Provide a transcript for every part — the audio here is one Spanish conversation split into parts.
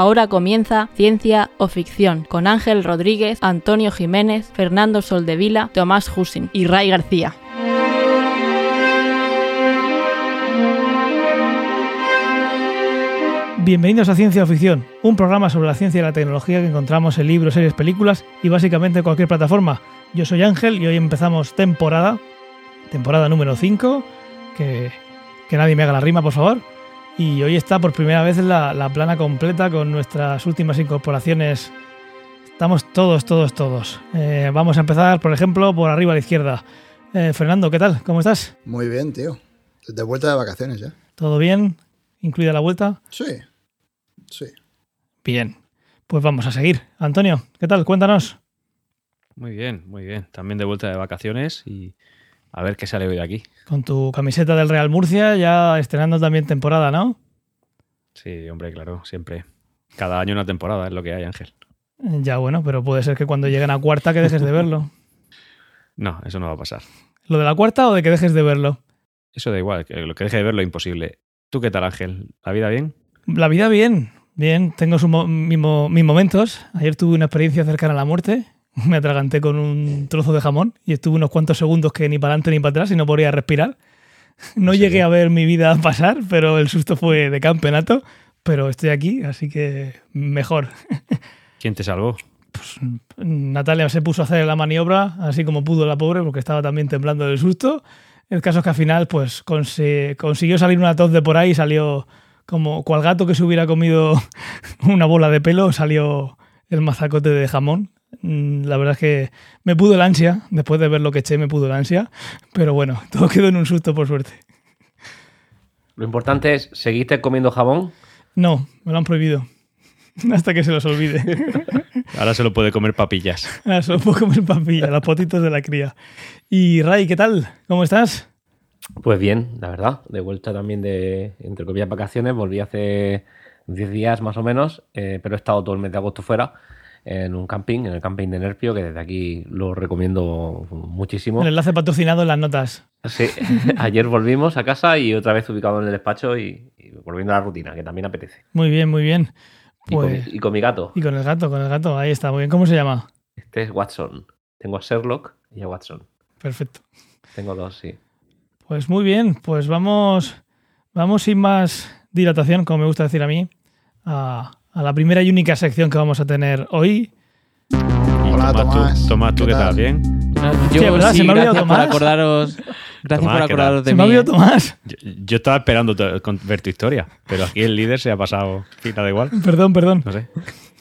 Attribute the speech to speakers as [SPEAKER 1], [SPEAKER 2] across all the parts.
[SPEAKER 1] Ahora comienza Ciencia o Ficción con Ángel Rodríguez, Antonio Jiménez, Fernando Soldevila, Tomás Husin y Ray García.
[SPEAKER 2] Bienvenidos a Ciencia o Ficción, un programa sobre la ciencia y la tecnología que encontramos en libros, series, películas y básicamente cualquier plataforma. Yo soy Ángel y hoy empezamos temporada, temporada número 5, que, que nadie me haga la rima, por favor. Y hoy está por primera vez la, la plana completa con nuestras últimas incorporaciones. Estamos todos, todos, todos. Eh, vamos a empezar, por ejemplo, por arriba a la izquierda. Eh, Fernando, ¿qué tal? ¿Cómo estás?
[SPEAKER 3] Muy bien, tío. De vuelta de vacaciones ya.
[SPEAKER 2] ¿Todo bien? ¿Incluida la vuelta?
[SPEAKER 3] Sí, sí.
[SPEAKER 2] Bien. Pues vamos a seguir. Antonio, ¿qué tal? Cuéntanos.
[SPEAKER 4] Muy bien, muy bien. También de vuelta de vacaciones y a ver qué sale hoy de aquí.
[SPEAKER 2] Con tu camiseta del Real Murcia, ya estrenando también temporada, ¿no?
[SPEAKER 4] Sí, hombre, claro, siempre. Cada año una temporada es lo que hay, Ángel.
[SPEAKER 2] Ya bueno, pero puede ser que cuando lleguen a cuarta que dejes de verlo.
[SPEAKER 4] No, eso no va a pasar.
[SPEAKER 2] ¿Lo de la cuarta o de que dejes de verlo?
[SPEAKER 4] Eso da igual, que lo que deje de verlo es imposible. ¿Tú qué tal, Ángel? ¿La vida bien?
[SPEAKER 2] La vida bien, bien. Tengo sus mo- mi mo- mis momentos. Ayer tuve una experiencia cercana a la muerte. Me atraganté con un trozo de jamón y estuve unos cuantos segundos que ni para adelante ni para atrás y no podía respirar. No
[SPEAKER 4] ¿En
[SPEAKER 2] llegué a ver mi vida pasar, pero el susto fue de campeonato. Pero estoy aquí, así que mejor.
[SPEAKER 4] ¿Quién te salvó?
[SPEAKER 2] Natalia se puso a hacer la maniobra, así como pudo la pobre, porque estaba también temblando del susto. El caso es que al final, pues, consi- consiguió salir una tos de por ahí y salió como cual gato que se hubiera comido una bola de pelo, salió el mazacote de jamón. Mm, La verdad es que me pudo el ansia, después de ver lo que eché, me pudo el ansia. Pero bueno, todo quedó en un susto, por suerte.
[SPEAKER 5] Lo importante es, ¿seguiste comiendo jamón?
[SPEAKER 2] No, me lo han prohibido. Hasta que se los olvide.
[SPEAKER 4] Ahora se lo puede comer papillas.
[SPEAKER 2] Ahora solo puedo comer papilla, los potitos de la cría. Y Ray, ¿qué tal? ¿Cómo estás?
[SPEAKER 5] Pues bien, la verdad. De vuelta también de, entre comillas, vacaciones. Volví hace 10 días más o menos, eh, pero he estado todo el mes de agosto fuera en un camping, en el camping de Nerpio, que desde aquí lo recomiendo muchísimo.
[SPEAKER 2] El enlace patrocinado en las notas.
[SPEAKER 5] Sí, ayer volvimos a casa y otra vez ubicado en el despacho y, y volviendo a la rutina, que también apetece.
[SPEAKER 2] Muy bien, muy bien.
[SPEAKER 5] Y, con,
[SPEAKER 2] Pues,
[SPEAKER 5] y con mi gato.
[SPEAKER 2] y con el gato, con el gato, ahí está, muy bien. ¿Cómo se llama?
[SPEAKER 5] Este es Watson. Tengo a Sherlock y a Watson.
[SPEAKER 2] Perfecto.
[SPEAKER 5] Tengo dos, sí.
[SPEAKER 2] Pues muy bien, pues vamos, vamos sin más dilatación, como me gusta decir a mí, a, a la primera y única sección que vamos a tener hoy.
[SPEAKER 3] Hola, Tomás.
[SPEAKER 4] ¿Tú, Tomás, ¿tú
[SPEAKER 3] ¿Qué
[SPEAKER 4] qué tal? ¿Bien?
[SPEAKER 6] No,
[SPEAKER 2] Sí,
[SPEAKER 6] yo
[SPEAKER 2] ¿verdad?
[SPEAKER 6] sí,
[SPEAKER 2] Se me ha olvidado
[SPEAKER 6] por
[SPEAKER 2] Tomás.
[SPEAKER 6] acordaros. Gracias
[SPEAKER 4] Tomás,
[SPEAKER 6] por
[SPEAKER 4] ¿qué
[SPEAKER 6] acordaros de
[SPEAKER 2] Se me ha
[SPEAKER 6] mí.
[SPEAKER 2] olvidado Tomás.
[SPEAKER 4] Yo, yo estaba esperando ver tu historia, pero aquí el líder se ha pasado. Sí, da igual.
[SPEAKER 2] Perdón, perdón.
[SPEAKER 4] No sé.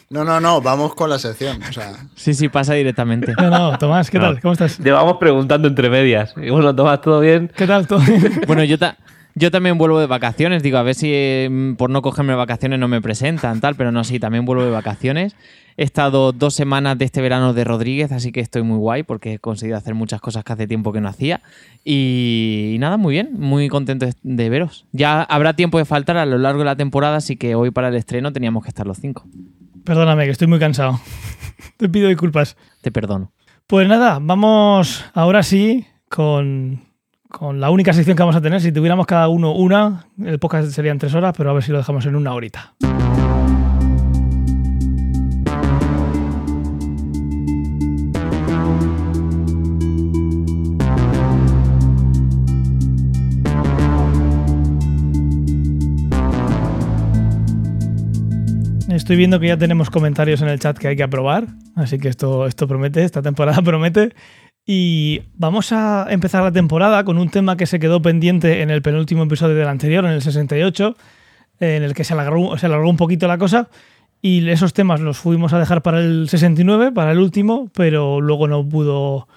[SPEAKER 3] No, no, no, vamos con la sección. O sea,
[SPEAKER 6] Sí, sí, pasa directamente.
[SPEAKER 2] No, no, Tomás, ¿qué
[SPEAKER 4] No.
[SPEAKER 2] tal? ¿Cómo estás?
[SPEAKER 5] Te vamos preguntando entre medias. Y bueno, Tomás, ¿todo bien?
[SPEAKER 2] ¿Qué tal? ¿Todo?
[SPEAKER 6] bueno, yo, ta- yo también vuelvo de vacaciones. Digo, a ver si eh, por no cogerme vacaciones no me presentan, tal. Pero no, sí, también vuelvo de vacaciones. He estado dos semanas de este verano de Rodríguez, así que estoy muy guay porque he conseguido hacer muchas cosas que hace tiempo que no hacía. Y, nada, muy bien, muy contento de veros. Ya habrá tiempo de faltar a lo largo de la temporada, así que hoy para el estreno teníamos que estar los cinco.
[SPEAKER 2] Perdóname, que estoy muy cansado. Te pido disculpas.
[SPEAKER 6] Te perdono.
[SPEAKER 2] Pues nada, vamos ahora sí con, con la única sección que vamos a tener. Si tuviéramos cada uno una, el podcast serían tres horas, pero a ver si lo dejamos en una horita. Estoy viendo que ya tenemos comentarios en el chat que hay que aprobar, así que esto, esto promete, esta temporada promete. Y vamos a empezar la temporada con un tema que se quedó pendiente en el penúltimo episodio del anterior, en el 68, en el que se alargó, un poquito la cosa. Y esos temas los fuimos a dejar para el 69, para el último, pero luego no pudo,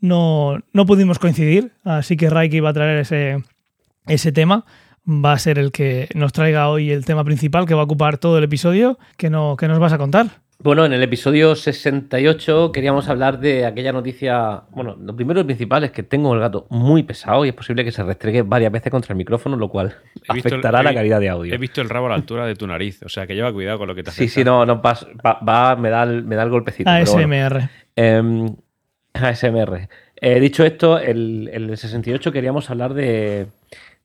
[SPEAKER 2] no, no pudimos coincidir. Así que Raiki va a traer ese, ese tema. Va a ser el que nos traiga hoy el tema principal que va a ocupar todo el episodio. que no, qué nos vas a contar?
[SPEAKER 5] Bueno, en el episodio 68 queríamos hablar de aquella noticia. Bueno, lo primero y principal es que tengo el gato muy pesado y es posible que se restregue varias veces contra el micrófono, lo cual
[SPEAKER 4] He visto el-
[SPEAKER 5] afectará
[SPEAKER 4] he
[SPEAKER 5] la calidad de audio.
[SPEAKER 4] He visto el rabo a la altura de tu nariz, o sea que lleva cuidado con lo que te
[SPEAKER 5] Sí,
[SPEAKER 4] afecta.
[SPEAKER 5] sí, no, no pas- va, va- me, da el, me da el golpecito. pero bueno.
[SPEAKER 2] ASMR.
[SPEAKER 5] Em, ASMR. Eh, dicho esto, el, el 68 queríamos hablar de,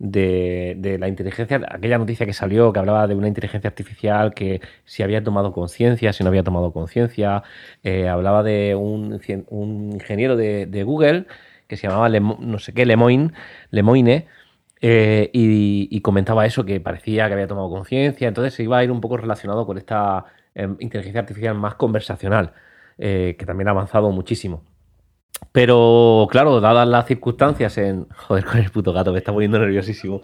[SPEAKER 5] de, la inteligencia, aquella noticia que salió que hablaba de una inteligencia artificial que si había tomado conciencia, si no había tomado conciencia, eh, hablaba de un, un ingeniero de, Google que se llamaba no sé qué, Lemoine, Lemoine eh, y, y comentaba eso, que parecía que había tomado conciencia, entonces se iba a ir un poco relacionado con esta em, inteligencia artificial más conversacional, eh, que también ha avanzado muchísimo. Pero claro, dadas las circunstancias en... Joder, con el puto gato, me está poniendo nerviosísimo.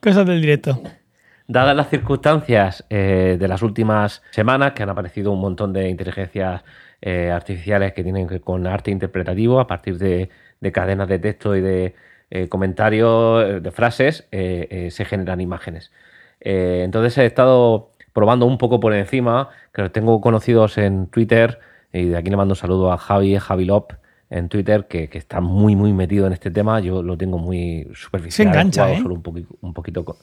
[SPEAKER 2] Cosas del directo.
[SPEAKER 5] Dadas las circunstancias eh, de las últimas semanas, que han aparecido un montón de inteligencias eh, artificiales que tienen que ver con arte interpretativo a partir de, de cadenas de texto y de eh, comentarios, de frases, eh, eh, se generan imágenes. Eh, entonces he estado probando un poco por encima, que los tengo conocidos en Twitter, y de aquí le mando un saludo a Javi, Javi Lop, en Twitter, que, que está muy, muy metido en este tema. Yo lo tengo muy superficial.
[SPEAKER 2] Se engancha, ¿eh?
[SPEAKER 5] solo un, poqui- un poquito con-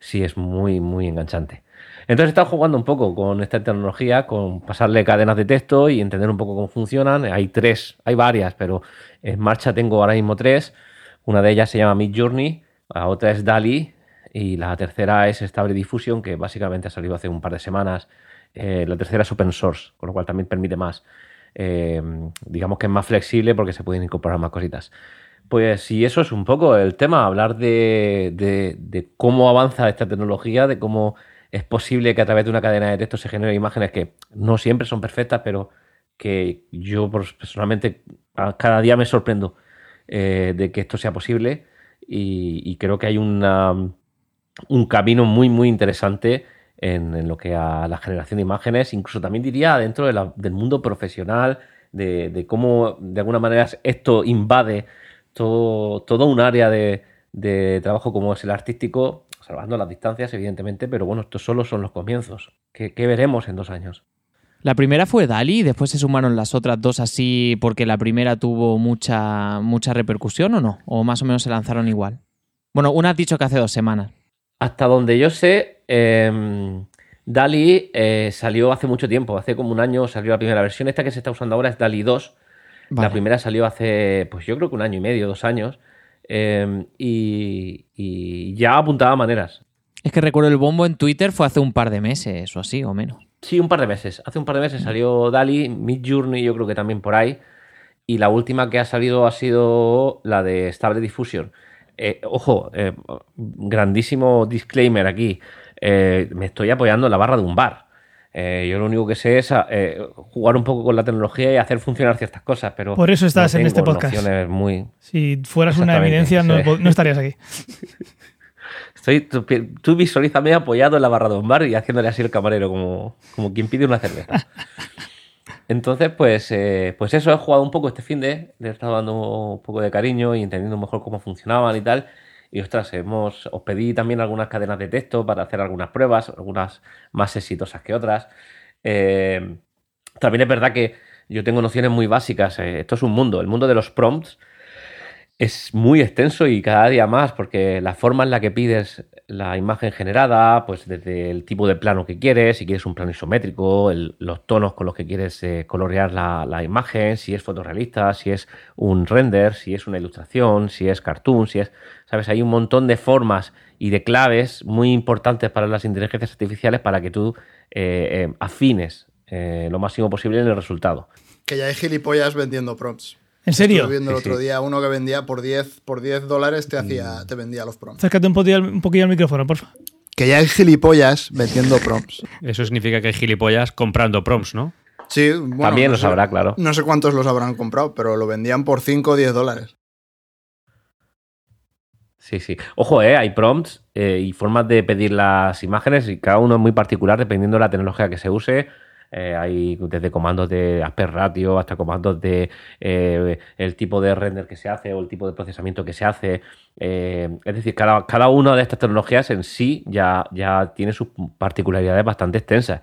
[SPEAKER 5] sí es muy, muy enganchante. Entonces he estado jugando un poco con esta tecnología, con pasarle cadenas de texto y entender un poco cómo funcionan. Hay tres, hay varias, pero en marcha tengo ahora mismo tres. Una de ellas se llama Mid Journey, la otra es DALI y la tercera es Stable Diffusion, que básicamente ha salido hace un par de semanas. Eh, la tercera es open source, con lo cual también permite más. eh, digamos que es más flexible porque se pueden incorporar más cositas. Pues sí, eso es un poco el tema, hablar de, de- cómo avanza esta tecnología, de cómo es posible que a través de una cadena de texto se generen imágenes que no siempre son perfectas, pero que yo personalmente cada día me sorprendo eh, de que esto sea posible y, y creo que hay una, un camino muy, muy interesante en, lo que a la generación de imágenes, incluso también diría dentro del mundo profesional, de, cómo de alguna manera esto invade todo, un área de, trabajo como es el artístico, salvando las distancias, evidentemente, pero bueno, estos solo son los comienzos. ¿Qué, veremos en dos años?
[SPEAKER 6] La primera fue Dali después se sumaron las otras dos así porque la primera tuvo mucha, mucha repercusión o no? ¿O más o menos se lanzaron igual? Bueno, una has dicho que hace dos semanas.
[SPEAKER 5] Hasta donde yo sé, eh, DALI eh, salió hace mucho tiempo, hace como un año salió la primera versión. Esta que se está usando ahora es DALI 2.
[SPEAKER 6] Vale.
[SPEAKER 5] La primera salió hace, pues yo creo que un año y medio, dos años. eh, y, y ya apuntaba maneras.
[SPEAKER 6] Es que recuerdo el bombo en Twitter fue hace un par de meses o así, o menos.
[SPEAKER 5] Sí, un par de meses. Hace un par de meses salió DALI, Mid Journey, yo creo que también por ahí. Y la última que ha salido ha sido la de Stable Diffusion. Eh, ojo, eh, grandísimo disclaimer aquí. Eh, me estoy apoyando en la barra de un bar. Yo lo único que sé es eh, jugar un poco con la tecnología y hacer funcionar ciertas cosas, pero
[SPEAKER 2] Por eso estás
[SPEAKER 5] no
[SPEAKER 2] en este podcast.
[SPEAKER 5] Muy...
[SPEAKER 2] Si fueras una no,
[SPEAKER 5] sí.
[SPEAKER 2] no estarías aquí.
[SPEAKER 5] Estoy, tú, tú visualízame apoyado en la barra de un bar y haciéndole así el camarero, como, como quien pide una cerveza. Entonces, pues, eh, pues eso, he jugado un poco este fin de, le he estado dando un poco de cariño y entendiendo mejor cómo funcionaban y tal. Y ostras, hemos, os pedí también algunas cadenas de texto para hacer algunas pruebas, algunas más exitosas que otras. Eh, también es verdad que yo tengo nociones muy básicas. eh, esto es un mundo, el mundo de los prompts es muy extenso y cada día más, porque la forma en la que pides la imagen generada, pues desde el tipo de plano que quieres, si quieres un plano isométrico, los tonos con los que quieres eh, colorear la, imagen, si es fotorrealista, si es un render, si es una ilustración, si es cartoon, si es, sabes, hay un montón de formas y de claves muy importantes para las inteligencias artificiales para que tú eh, eh, afines lo máximo posible en el resultado.
[SPEAKER 3] Que ya hay gilipollas vendiendo prompts.
[SPEAKER 2] ¿En serio?
[SPEAKER 3] Estuve viendo el
[SPEAKER 5] Sí,
[SPEAKER 3] otro
[SPEAKER 5] sí.
[SPEAKER 3] día uno que vendía por 10, por 10 dólares, te, hacía, te vendía los prompts.
[SPEAKER 2] Acércate un poquillo, al- un poquillo al micrófono, porfa.
[SPEAKER 3] Que ya hay gilipollas vendiendo prompts.
[SPEAKER 4] Eso significa que hay gilipollas comprando prompts, ¿no?
[SPEAKER 3] Sí, bueno,
[SPEAKER 5] También
[SPEAKER 3] no
[SPEAKER 5] lo
[SPEAKER 3] sé-
[SPEAKER 5] sabrá, claro.
[SPEAKER 3] No sé cuántos los habrán comprado, pero lo vendían por 5 o 10 dólares.
[SPEAKER 5] Sí, sí. Ojo, eh, hay prompts eh, y formas de pedir las imágenes y cada uno es muy particular dependiendo de la tecnología que se use. Eh, hay desde comandos de aspect ratio hasta comandos de eh, el tipo de render que se hace o el tipo de procesamiento que se hace. Eh, es decir, cada, cada una de estas tecnologías en sí ya, ya tiene sus particularidades bastante extensas.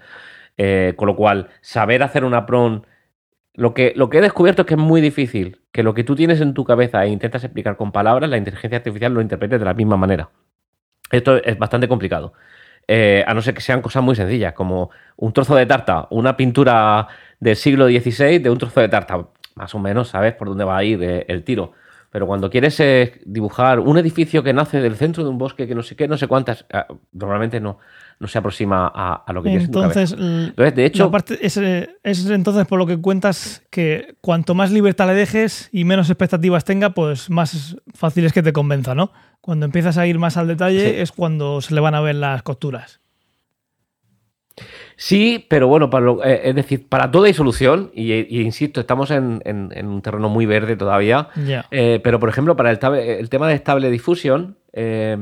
[SPEAKER 5] Con lo cual, saber hacer una prompt lo que, lo que he descubierto es que es muy difícil que lo que tú tienes en tu cabeza e intentas explicar con palabras, la inteligencia artificial lo interprete de la misma manera. Esto es bastante complicado. Eh, a no ser que sean cosas muy sencillas, como un trozo de tarta, una pintura del siglo XVI de un trozo de tarta. Más o menos sabes por dónde va a ir eh, el tiro. Pero cuando quieres eh, dibujar un edificio que nace del centro de un bosque, que no sé qué, no sé cuántas, ah, normalmente no, no se aproxima a, a lo que quieres en tu
[SPEAKER 2] Entonces,
[SPEAKER 5] Entonces, de hecho,
[SPEAKER 2] parte- es, es entonces por lo que cuentas que cuanto más libertad le dejes y menos expectativas tenga, pues más fácil es que te convenza, ¿no? Cuando empiezas a ir más al detalle
[SPEAKER 5] Sí.
[SPEAKER 2] es cuando se le van a ver las costuras.
[SPEAKER 5] Sí, pero bueno, para lo- eh, es decir, para todo hay solución y, y insisto, estamos en, en- en un terreno muy verde todavía. Eh, pero, por ejemplo, para el, tema de estable difusión, eh,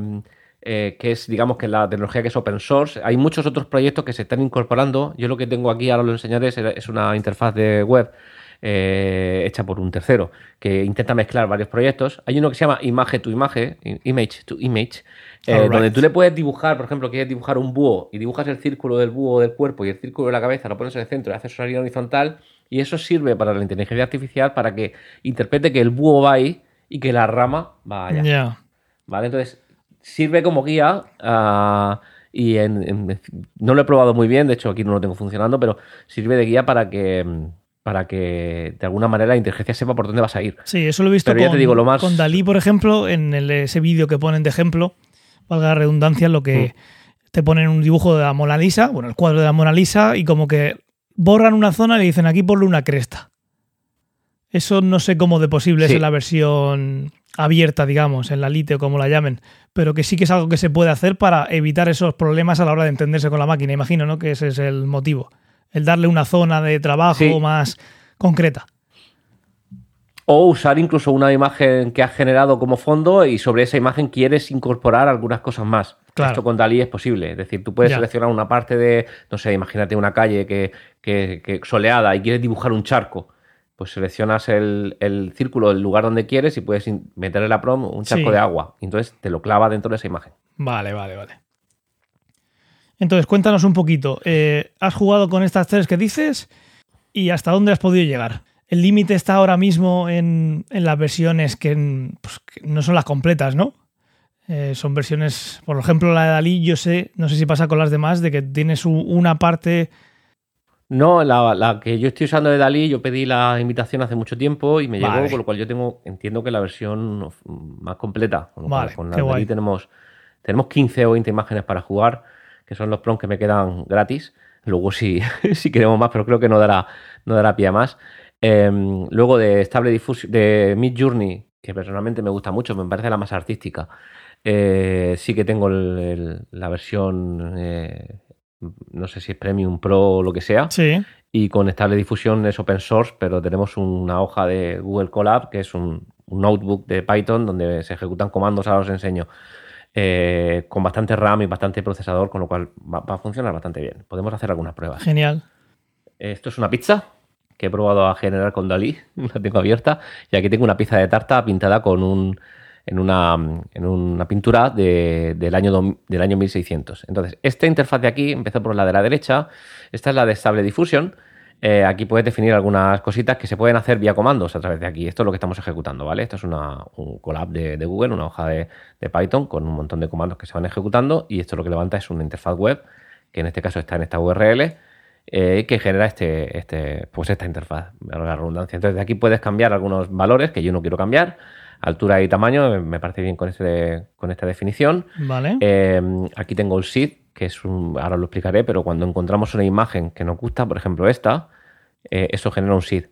[SPEAKER 5] eh, que es, digamos, que la tecnología que es open source, hay muchos otros proyectos que se están incorporando. Yo lo que tengo aquí, ahora lo enseñaré, es, es una interfaz de web eh, hecha por un tercero que intenta mezclar varios proyectos. Hay uno que se llama Image to Image, Image to Image, eh, donde tú le puedes dibujar, por ejemplo, quieres dibujar un búho y dibujas el círculo del búho del cuerpo y el círculo de la cabeza, lo pones en el centro y haces una línea horizontal y eso sirve para la inteligencia artificial para que interprete que el búho va ahí y que la rama va allá.
[SPEAKER 2] Ya.
[SPEAKER 5] ¿Vale? Entonces, sirve como guía ah, y en- en- no lo he probado muy bien, de hecho aquí no lo tengo funcionando, pero sirve de guía para que, para que de alguna manera la inteligencia sepa por dónde vas a ir.
[SPEAKER 2] Sí, eso lo he visto con,
[SPEAKER 5] te digo, lo más-
[SPEAKER 2] con Dalí, por ejemplo, en el- ese vídeo que ponen de ejemplo, valga la redundancia, lo que
[SPEAKER 5] Mm.
[SPEAKER 2] te ponen un dibujo de la Mona Lisa, bueno, el cuadro de la Mona Lisa, y como que borran una zona y le dicen aquí ponle una cresta. Eso no sé cómo de posible
[SPEAKER 5] Sí.
[SPEAKER 2] es en la versión abierta, digamos, en la Lite o como la llamen, pero que sí que es algo que se puede hacer para evitar esos problemas a la hora de entenderse con la máquina. Imagino, ¿no? Que ese es el motivo. El darle una zona de trabajo
[SPEAKER 5] Sí.
[SPEAKER 2] más concreta.
[SPEAKER 5] O usar incluso una imagen que has generado como fondo y sobre esa imagen quieres incorporar algunas cosas más.
[SPEAKER 2] Claro.
[SPEAKER 5] Esto con Dalí es posible. Es decir, tú puedes
[SPEAKER 2] Ya.
[SPEAKER 5] seleccionar una parte de, no sé, imagínate una calle que, que- que soleada y quieres dibujar un charco. Pues seleccionas el, el círculo del lugar donde quieres y puedes in- meterle la prom un charco
[SPEAKER 2] Sí.
[SPEAKER 5] de agua. Y entonces te lo clava dentro de esa imagen.
[SPEAKER 2] Vale, vale, vale. Entonces, cuéntanos un poquito. eh, ¿Has jugado con estas tres que dices? ¿Y hasta dónde has podido llegar? El límite está ahora mismo en, en las versiones que, pues, que no son las completas, ¿no? Eh, son versiones, por ejemplo, la de Dalí, yo sé, no sé si pasa con las demás, de que tienes una parte.
[SPEAKER 5] No, la, la que yo estoy usando de Dalí, yo pedí la invitación hace mucho tiempo y me
[SPEAKER 2] Vale.
[SPEAKER 5] llegó, con lo cual yo tengo, entiendo que la versión más completa. Con
[SPEAKER 2] Vale,
[SPEAKER 5] la de Dalí tenemos, tenemos 15 o 20 imágenes para jugar, que son los prompts que me quedan gratis. Luego si, si queremos más, pero creo que no dará, no dará pie a más. Eh, luego de Stable Diffusion, de Mid Journey, que personalmente me gusta mucho, me parece la más artística. eh, sí que tengo el- el- la versión, eh, no sé si es Premium Pro o lo que sea.
[SPEAKER 2] Sí,
[SPEAKER 5] Y con estable difusión es open source, pero tenemos una hoja de Google Colab, que es un, un notebook de Python donde se ejecutan comandos, ahora os enseño, eh, con bastante RAM y bastante procesador, con lo cual va, va a funcionar bastante bien. Podemos hacer algunas pruebas.
[SPEAKER 2] genial.
[SPEAKER 5] Esto es una pizza que he probado a generar con Dalí, la tengo abierta, y aquí tengo una pizza de tarta pintada con un, en, una, en una pintura de- del, año, del año 1600. Entonces, esta interfaz de aquí, empezó por la de la derecha, esta es la de Stable Diffusion. Eh, aquí puedes definir algunas cositas que se pueden hacer vía comandos a través de aquí. Esto es lo que estamos ejecutando, ¿vale? Esto es una, un collab de, de Google, una hoja de, de Python con un montón de comandos que se van ejecutando y esto lo que levanta es una interfaz web, que en este caso está en esta URL, eh, que genera este, este, pues esta interfaz, la redundancia. Entonces de aquí puedes cambiar algunos valores que yo no quiero cambiar, altura y tamaño, me- me parece bien con, este, con esta definición.
[SPEAKER 2] Vale.
[SPEAKER 5] Eh, aquí tengo el seed, que es un, ahora lo explicaré, pero cuando encontramos una imagen que nos gusta, por ejemplo esta, eh, eso genera un seed.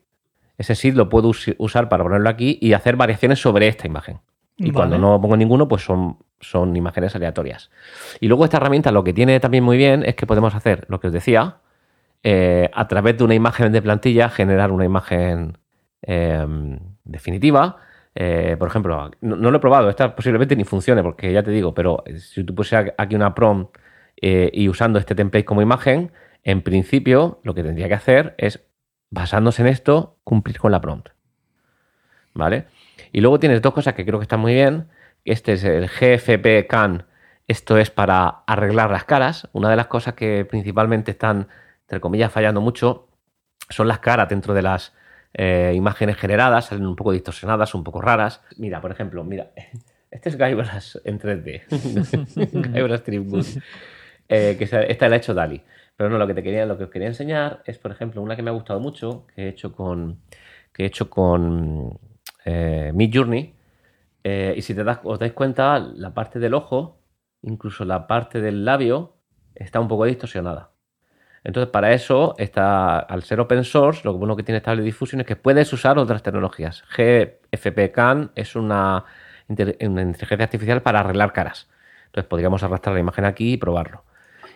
[SPEAKER 5] Ese seed lo puedo us- usar para ponerlo aquí y hacer variaciones sobre esta imagen. Y
[SPEAKER 2] Vale.
[SPEAKER 5] cuando no pongo ninguno, pues son, son imágenes aleatorias. Y luego esta herramienta lo que tiene también muy bien es que podemos hacer lo que os decía, eh, a través de una imagen de plantilla, generar una imagen eh, definitiva. Eh, por ejemplo, no, lo he probado, esta posiblemente ni funcione, porque ya te digo, pero si tú pusieras aquí una prompt eh, y usando este template como imagen, en principio lo que tendría que hacer es, basándose en esto, cumplir con la prompt. ¿Vale? Y luego tienes dos cosas que creo que están muy bien. Este es el GFP CAN. Esto es para arreglar las caras. Una de las cosas que principalmente están, entre comillas, fallando mucho son las caras dentro de las eh, imágenes generadas. Salen un poco distorsionadas, un poco raras. Mira, por ejemplo, mira. Este es Guybrush en 3D. Guybrush Threepwood. Eh, que esta la ha hecho Dali. Pero no, lo que te quería, lo que os quería enseñar es, por ejemplo, una que me ha gustado mucho, que he hecho con, que he hecho con eh, Journey, Eh, y si te das, os dais cuenta, la parte del ojo, incluso la parte del labio, está un poco distorsionada. Entonces, para eso, está, al ser open source, lo bueno que tiene estable difusión es que puedes usar otras tecnologías. GFPCAN es una, inteligencia artificial para arreglar caras. Entonces, podríamos arrastrar la imagen aquí y probarlo.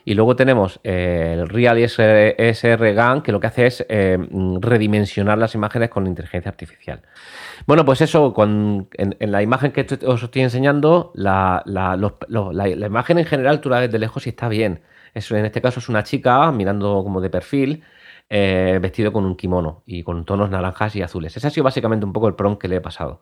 [SPEAKER 5] Y luego tenemos eh, el Real ESR GAN, que lo que hace es eh, redimensionar las imágenes con inteligencia artificial. Bueno, pues eso, en, la imagen que os estoy enseñando, la, la, la, imagen en general tú la ves de lejos y está bien. En este caso es una chica mirando como de perfil, eh, vestido con un kimono y con tonos naranjas y azules. Ese ha sido básicamente un poco el prompt que le he pasado.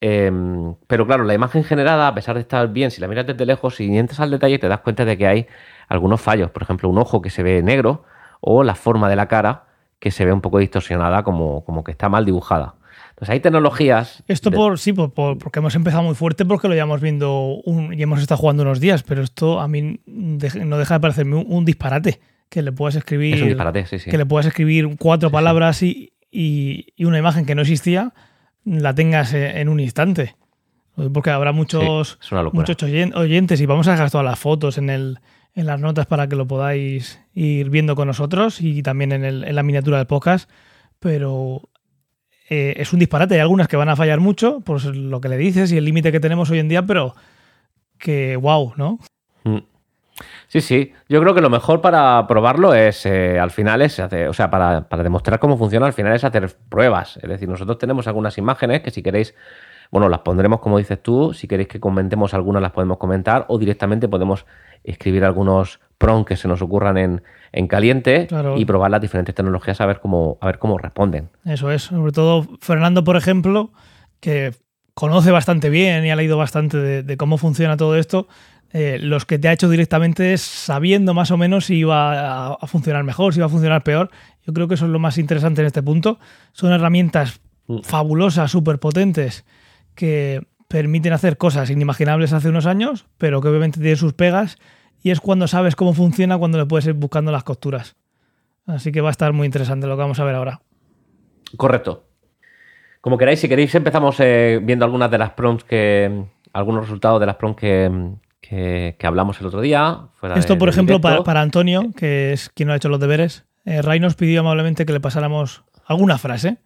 [SPEAKER 5] Em, pero claro, la imagen generada, a pesar de estar bien, si la miras desde lejos, si entras al detalle, te das cuenta de que hay algunos fallos. Por ejemplo, un ojo que se ve negro o la forma de la cara que se ve un poco distorsionada, como, como que está mal dibujada. Entonces hay tecnologías.
[SPEAKER 2] Esto por sí, por, porque hemos empezado muy fuerte porque lo llevamos viendo y hemos estado jugando unos días, pero esto a mí no deja de parecerme un, disparate. Que le puedas escribir.
[SPEAKER 5] Es un disparate, sí, sí.
[SPEAKER 2] Que le puedas escribir cuatro palabras Y, y, una imagen que no existía, la tengas en un instante. Porque habrá muchos, muchos oyentes y vamos a dejar todas las fotos en el, en las notas para que lo podáis ir viendo con nosotros y también en, la miniatura del podcast. Pero eh, es un disparate. Hay algunas que van a fallar mucho por lo que le dices y el límite que tenemos hoy en día, pero que wow, ¿no? Mm.
[SPEAKER 5] Sí, sí. Yo creo que lo mejor para probarlo es, eh, al final, es hacer, o sea, para, para, demostrar cómo funciona, al final es hacer pruebas. Es decir, nosotros tenemos algunas imágenes que si queréis, bueno, las pondremos como dices tú. Si queréis que comentemos algunas, las podemos comentar o directamente podemos escribir algunos prompts que se nos ocurran en, en caliente y probar las diferentes tecnologías a ver cómo, a ver cómo responden.
[SPEAKER 2] Eso es, sobre todo Fernando, por ejemplo, que conoce bastante bien y ha leído bastante de, cómo funciona todo esto, eh, los que te ha hecho directamente es sabiendo más o menos si iba a, funcionar mejor, si iba a funcionar peor. Yo creo que eso es lo más interesante en este punto. Son herramientas mm. fabulosas, súper potentes, que permiten hacer cosas inimaginables hace unos años, pero que obviamente tienen sus pegas y es cuando sabes cómo funciona cuando le puedes ir buscando las costuras. Así que va a estar muy interesante lo que vamos a ver ahora.
[SPEAKER 5] Correcto. Como queráis, si queréis empezamos eh, viendo algunas de las prompts que... algunos resultados de las prompts que, que, hablamos el otro día.
[SPEAKER 2] Esto, por ejemplo, para, Antonio, que es quien no ha hecho los deberes, eh, Ray nos pidió amablemente que le pasáramos alguna frase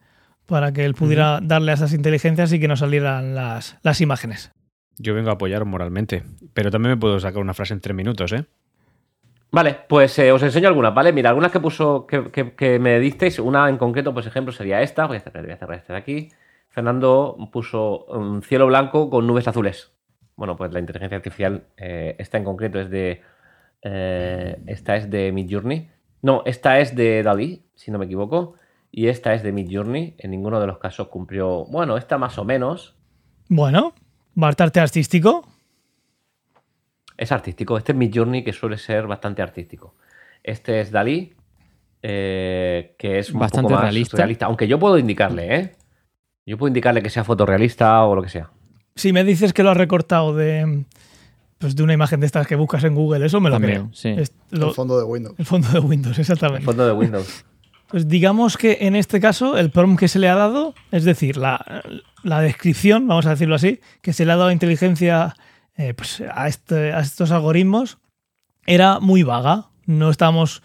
[SPEAKER 2] para que él pudiera darle a esas inteligencias y que nos salieran las, las imágenes.
[SPEAKER 4] Yo vengo a apoyar moralmente, pero también me puedo sacar una frase en tres minutos, ¿eh?
[SPEAKER 5] Vale, pues eh, os enseño algunas, ¿vale? Mira, algunas que puso, que, me disteis, una en concreto, por ejemplo, sería esta, voy a cerrar, voy a cerrar esta de aquí. Fernando puso un cielo blanco con nubes azules. Bueno, pues la inteligencia artificial, eh, esta en concreto es de, eh, esta es de Midjourney. No, esta es de Dalí, si no me equivoco. Y esta es de Midjourney. En ninguno de los casos cumplió. Bueno, esta más o menos.
[SPEAKER 2] Bueno, ¿Bastante artístico?
[SPEAKER 5] Es artístico. Este es Midjourney, que suele ser bastante artístico. Este es Dalí, eh, que es bastante realista. Aunque yo puedo indicarle, ¿eh? Yo puedo indicarle que sea fotorrealista o lo que sea.
[SPEAKER 2] Si me dices que lo has recortado de, pues de una imagen de estas que buscas en Google, eso me lo creo.
[SPEAKER 3] el fondo de Windows.
[SPEAKER 2] El fondo de Windows, exactamente. El
[SPEAKER 5] fondo de Windows.
[SPEAKER 2] Pues digamos que en este caso el prompt que se le ha dado, es decir, la, descripción, vamos a decirlo así, que se le ha dado a inteligencia eh, pues este, a, estos algoritmos, era muy vaga. No, estamos,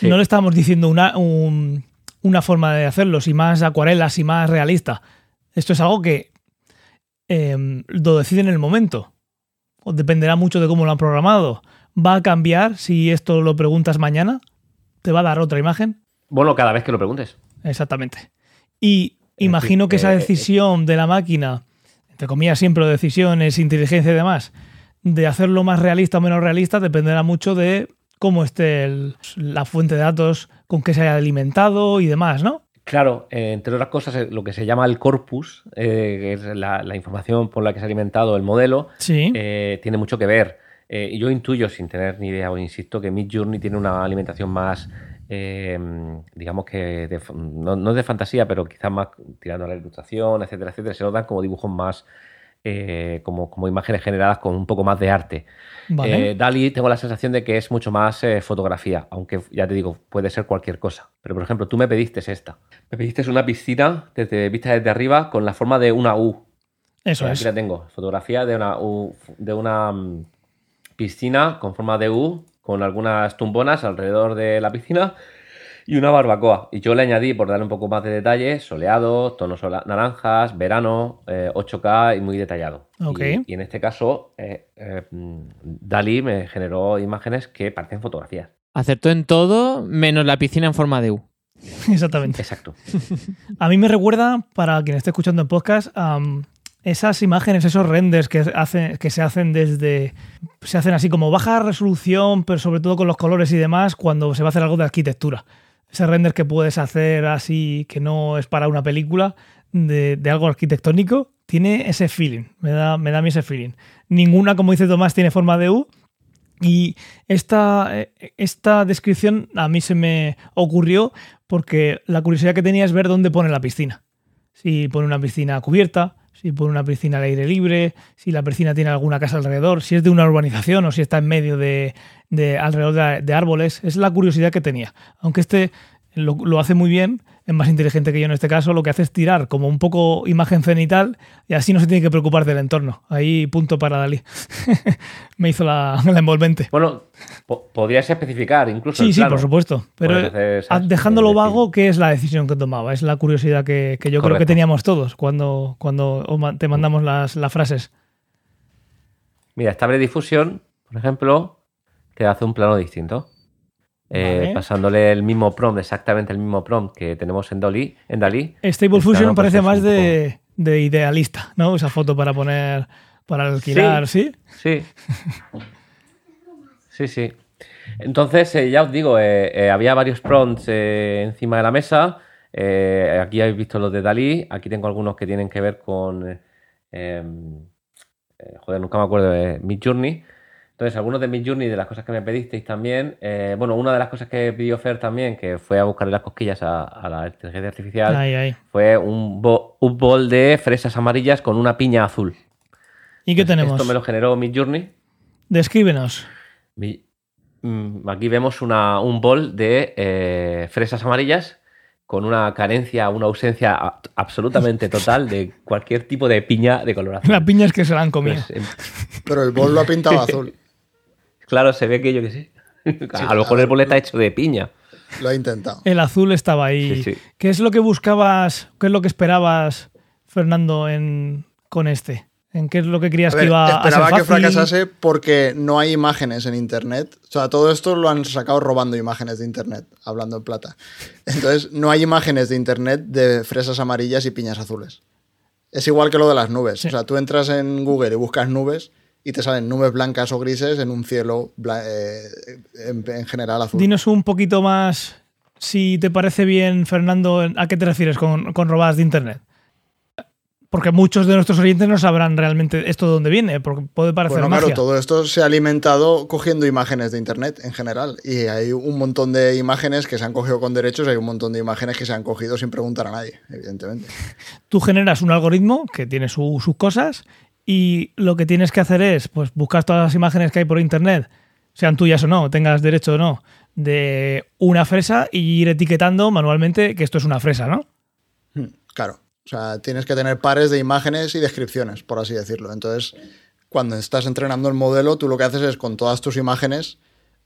[SPEAKER 2] no le estábamos diciendo una, una forma de hacerlo, si más acuarelas, y más realista. Esto es algo que em, lo decide en el momento. O dependerá mucho de cómo lo han programado. ¿Va a cambiar si esto lo preguntas mañana? ¿Te va a dar otra imagen?
[SPEAKER 5] Bueno, cada vez que lo preguntes.
[SPEAKER 2] Exactamente. Y imagino que esa decisión de la máquina, entre comillas siempre decisiones, inteligencia y demás, de hacerlo más realista o menos realista dependerá mucho de cómo esté la fuente de datos, con qué se haya alimentado y demás, ¿no?
[SPEAKER 5] Claro, eh, entre otras cosas, eh, lo que se llama el corpus, eh, que es la, información por la que se ha alimentado el modelo, tiene mucho que ver. yo intuyo, sin tener ni idea, o insisto, que Midjourney tiene una alimentación más Em, digamos que no, no, de fantasía, pero quizás más tirando a la ilustración, etcétera, etcétera, se nos dan como dibujos más, eh, como, como, imágenes generadas con un poco más de arte. Vale. Eh, Dali tengo la sensación de que es mucho más eh, fotografía, aunque ya te digo, puede ser cualquier cosa. Pero por ejemplo, tú me pediste esta. Me pediste una piscina desde vista desde arriba con la forma de una U.
[SPEAKER 2] Eso
[SPEAKER 5] Eh,
[SPEAKER 2] es.
[SPEAKER 5] Aquí la tengo. Fotografía de una, U- de una mm, piscina con forma de U, con algunas tumbonas alrededor de la piscina y una barbacoa. Y yo le añadí, por darle un poco más de detalle, soleado, tonos naranjas, verano, eh, 8K y muy detallado. Y, y en este caso, eh, eh, Dalí me generó imágenes que parecen fotografías.
[SPEAKER 6] Acertó en todo, menos la piscina en forma de U.
[SPEAKER 2] Exactamente.
[SPEAKER 5] Exacto.
[SPEAKER 2] A mí me recuerda, para quien esté escuchando en podcast, am, esas imágenes, esos renders que, hace- que se hacen desde. Se hacen así como baja resolución, pero sobre todo con los colores y demás, cuando se va a hacer algo de arquitectura. Ese render que puedes hacer así, que no es para una película, de, algo arquitectónico, tiene ese feeling. Me da, me da a mí ese feeling. Ninguna, como dice Tomás, tiene forma de U. Y esta, esta descripción a mí se me ocurrió porque la curiosidad que tenía es ver dónde pone la piscina. Si pone una piscina cubierta, si pone una piscina al aire libre, si la piscina tiene alguna casa alrededor, si es de una urbanización o si está en medio de, de alrededor de, de árboles. Es la curiosidad que tenía. Aunque este lo, lo hace muy bien, es más inteligente que yo en este caso, lo que hace es tirar como un poco imagen cenital y así no se tiene que preocupar del entorno. Ahí punto para Dalí. me hizo la, la envolvente.
[SPEAKER 5] Bueno, po- podrías especificar incluso.
[SPEAKER 2] Sí,
[SPEAKER 5] el
[SPEAKER 2] sí,
[SPEAKER 5] plano.
[SPEAKER 2] por supuesto. Pero ah, dejándolo vago, ¿qué es la decisión que tomaba? Es la curiosidad que, que yo creo que teníamos todos cuando, cuando te mandamos las, las frases.
[SPEAKER 5] Mira, Stable Diffusion, por ejemplo, te hace un plano distinto. Eh,
[SPEAKER 2] Vale.
[SPEAKER 5] pasándole el mismo prompt, exactamente el mismo prompt que tenemos en Dolly, en Dalí.
[SPEAKER 2] Stable Fusion
[SPEAKER 5] pues,
[SPEAKER 2] parece más de, de idealista, ¿no? Esa foto para poner, para alquilar, ¿sí?
[SPEAKER 5] Sí. Sí, sí. Entonces, eh, ya os digo, eh, había varios prompts encima de la mesa. Aquí habéis visto los de Dalí. Aquí tengo algunos que tienen que ver con. em, joder, nunca me acuerdo de Mid Journey. Entonces, algunos de Mid Journey, de las cosas que me pedisteis también. eh, bueno, una de las cosas que pidió Fer también, que fue a buscarle las cosquillas a, a la inteligencia artificial, fue un, bo- un bol de fresas amarillas con una piña azul.
[SPEAKER 2] ¿Y qué tenemos?
[SPEAKER 5] Esto me lo generó Mid Journey.
[SPEAKER 2] Descríbenos.
[SPEAKER 5] Mi- mm, Aquí vemos una- un bol de eh, fresas amarillas con una carencia, una ausencia absolutamente total de cualquier tipo de piña de coloración.
[SPEAKER 2] Las piñas que se la han comido.
[SPEAKER 5] Pues, em,
[SPEAKER 3] Pero el bol lo ha pintado azul.
[SPEAKER 5] Claro, se ve que yo que sí. a lo mejor el bol está hecho de piña.
[SPEAKER 3] Lo ha intentado.
[SPEAKER 2] El azul estaba ahí.
[SPEAKER 5] Sí, sí.
[SPEAKER 2] ¿Qué es lo que buscabas, qué es lo que esperabas, Fernando, en, con este? ¿En qué es lo que creías
[SPEAKER 3] A ver,
[SPEAKER 2] que iba a ser
[SPEAKER 3] esperaba que fracasase porque no hay imágenes en internet. O sea, todo esto lo han sacado robando imágenes de internet, hablando en plata. Entonces, no hay imágenes de internet de fresas amarillas y piñas azules. Es igual que lo de las nubes.
[SPEAKER 2] Sí.
[SPEAKER 3] O sea, tú entras en Google y buscas nubes y te salen nubes blancas o grises en un cielo eh, en, en general azul.
[SPEAKER 2] Dinos un poquito más, si te parece bien, Fernando, ¿a qué te refieres con, con robadas de internet? Porque muchos de nuestros oyentes no sabrán realmente esto de dónde viene, porque puede parecer
[SPEAKER 3] Bueno,
[SPEAKER 2] magia.
[SPEAKER 3] claro, todo esto se ha alimentado cogiendo imágenes de internet en general. Y hay un montón de imágenes que se han cogido con derechos, hay un montón de imágenes que se han cogido sin preguntar a nadie, evidentemente.
[SPEAKER 2] Tú generas un algoritmo que tiene su- sus cosas y lo que tienes que hacer es pues, buscar todas las imágenes que hay por internet, sean tuyas o no, tengas derecho o no, de una fresa y ir etiquetando manualmente que esto es una fresa, ¿no?
[SPEAKER 3] Hmm, Claro. O sea, tienes que tener pares de imágenes y descripciones, por así decirlo. Entonces, cuando estás entrenando el modelo, tú lo que haces es con todas tus imágenes,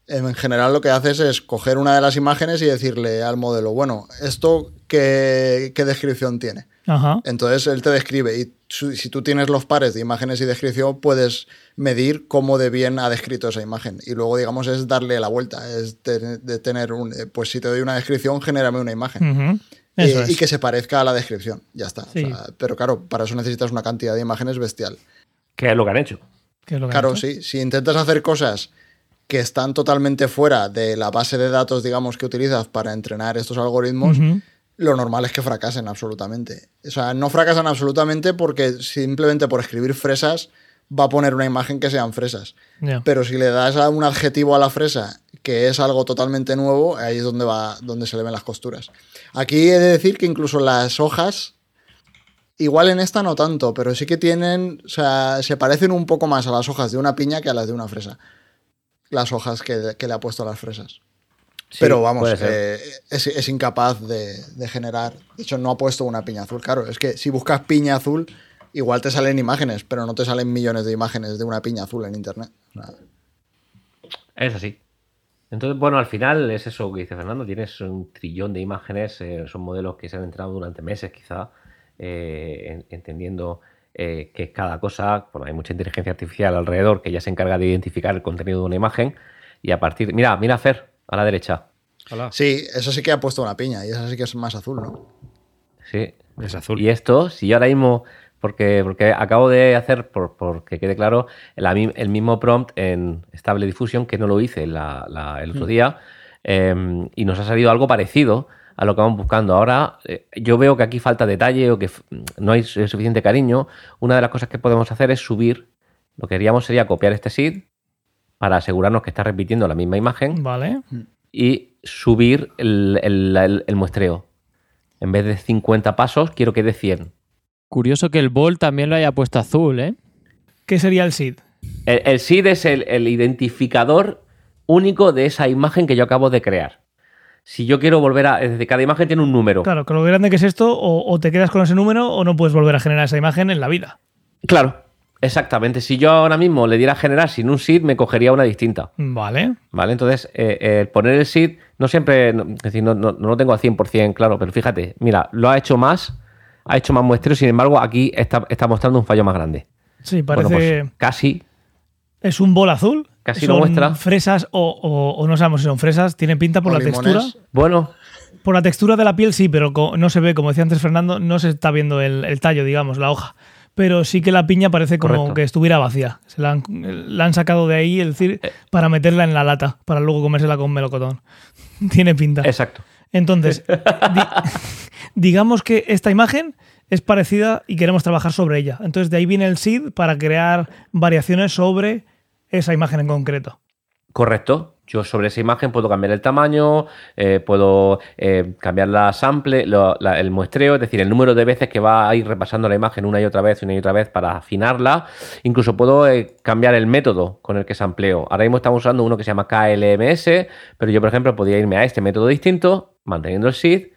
[SPEAKER 3] en general lo que haces es coger una de las imágenes y decirle al modelo, bueno, ¿esto qué, qué descripción tiene?
[SPEAKER 2] Ajá.
[SPEAKER 3] Entonces él te describe y si tú tienes los pares de imágenes y descripción, puedes medir cómo de bien ha descrito esa imagen. Y luego, digamos, es darle la vuelta, es de, de tener un, eh, pues si te doy una descripción, genérame una imagen. Y-
[SPEAKER 2] Eso es.
[SPEAKER 3] y que se parezca a la descripción, ya está. O
[SPEAKER 2] Sí.
[SPEAKER 3] sea, pero claro, para eso necesitas una cantidad de imágenes bestial.
[SPEAKER 5] ¿Qué es lo que han hecho?
[SPEAKER 2] que es lo que
[SPEAKER 3] Claro,
[SPEAKER 2] han hecho.
[SPEAKER 3] sí, si intentas hacer cosas que están totalmente fuera de la base de datos, digamos, que utilizas para entrenar estos algoritmos. Lo normal es que fracasen absolutamente. O sea, no fracasan absolutamente porque simplemente por escribir fresas va a poner una imagen que sean fresas. Pero si le das un adjetivo a la fresa que es algo totalmente nuevo, ahí es donde va, donde se le ven las costuras. Aquí he de decir que incluso las hojas, igual en esta no tanto, pero sí que tienen, o sea, se parecen un poco más a las hojas de una piña que a las de una fresa. Las hojas que, que le ha puesto a las fresas.
[SPEAKER 5] Sí,
[SPEAKER 3] Pero vamos, eh, es, es incapaz de, de generar. De hecho, no ha puesto una piña azul. Claro, es que si buscas piña azul, igual te salen imágenes, pero no te salen millones de imágenes de una piña azul en internet.
[SPEAKER 5] Es así. Entonces, bueno, al final es eso que dice Fernando, tienes un trillón de imágenes, eh, son modelos que se han entrenado durante meses quizá, eh, en- entendiendo es cada cosa, bueno, hay mucha inteligencia artificial alrededor que ya se encarga de identificar el contenido de una imagen y a partir, mira, mira Fer, a la derecha,
[SPEAKER 4] Hola.
[SPEAKER 3] sí, eso sí que ha puesto una piña y esa sí que es más azul, ¿no?
[SPEAKER 5] sí,
[SPEAKER 4] Es azul.
[SPEAKER 5] Y esto, si yo ahora mismo, porque, porque acabo de hacer, por, por que quede claro, el mismo prompt en Stable Diffusion, que no lo hice la- la- el otro día, eh, y nos ha salido algo parecido a lo que vamos buscando. Ahora, eh, yo veo que aquí falta detalle o que no hay su- suficiente cariño. Una de las cosas que podemos hacer es subir, lo que haríamos sería copiar este seed para asegurarnos que está repitiendo la misma imagen
[SPEAKER 2] Vale.
[SPEAKER 5] y subir el, el- el- el muestreo. En vez de 50 pasos, quiero que dé 100.
[SPEAKER 6] Curioso que el bol también lo haya puesto azul, ¿eh?
[SPEAKER 2] ¿Qué sería el SID?
[SPEAKER 5] El, el SID es el, el identificador único de esa imagen que yo acabo de crear. Si yo quiero volver a. Es decir, cada imagen tiene un número. Claro.
[SPEAKER 2] Claro, con lo grande que es esto, o, o te quedas con ese número o no puedes volver a generar esa imagen en la vida.
[SPEAKER 5] Exactamente. Si yo ahora mismo le diera a generar sin un SID, me cogería una distinta.
[SPEAKER 2] Vale.
[SPEAKER 5] ¿Vale? Entonces, eh, eh, poner el SID, no siempre. no- es decir, no, no- no lo tengo al 100% claro, pero fíjate, mira, lo ha hecho más, ha hecho más muestreo, sin embargo, aquí está, está mostrando un fallo más grande.
[SPEAKER 2] Sí,
[SPEAKER 5] Bueno,
[SPEAKER 2] parece.
[SPEAKER 5] pues casi.
[SPEAKER 2] Es un bol azul.
[SPEAKER 5] Casi lo muestra.
[SPEAKER 2] Fresas o, o- o no sabemos si son fresas. Tiene pinta por
[SPEAKER 3] O
[SPEAKER 2] la
[SPEAKER 3] limones.
[SPEAKER 2] textura.
[SPEAKER 5] Bueno,
[SPEAKER 2] Por la textura de la piel sí, pero no se ve, como decía antes Fernando, no se está viendo el, el tallo, digamos, la hoja. Pero sí que la piña parece como
[SPEAKER 5] Correcto.
[SPEAKER 2] que estuviera vacía. Se la han, la han sacado de ahí, es decir,
[SPEAKER 5] Eh.
[SPEAKER 2] para meterla en la lata, para luego comérsela con melocotón. Tiene pinta.
[SPEAKER 5] exacto.
[SPEAKER 2] Entonces, di- digamos que esta imagen es parecida y queremos trabajar sobre ella. Entonces, de ahí viene el SID para crear variaciones sobre esa imagen en concreto.
[SPEAKER 5] Correcto. Yo sobre esa imagen puedo cambiar el tamaño, eh, puedo eh, cambiar la sample, lo- la- el muestreo, es decir, el número de veces que va a ir repasando la imagen una y otra vez, una y otra vez para afinarla. Incluso puedo eh, cambiar el método con el que sampleo. Ahora mismo estamos usando uno que se llama KLMS, pero yo, por ejemplo, podría irme a este método distinto, manteniendo el seed,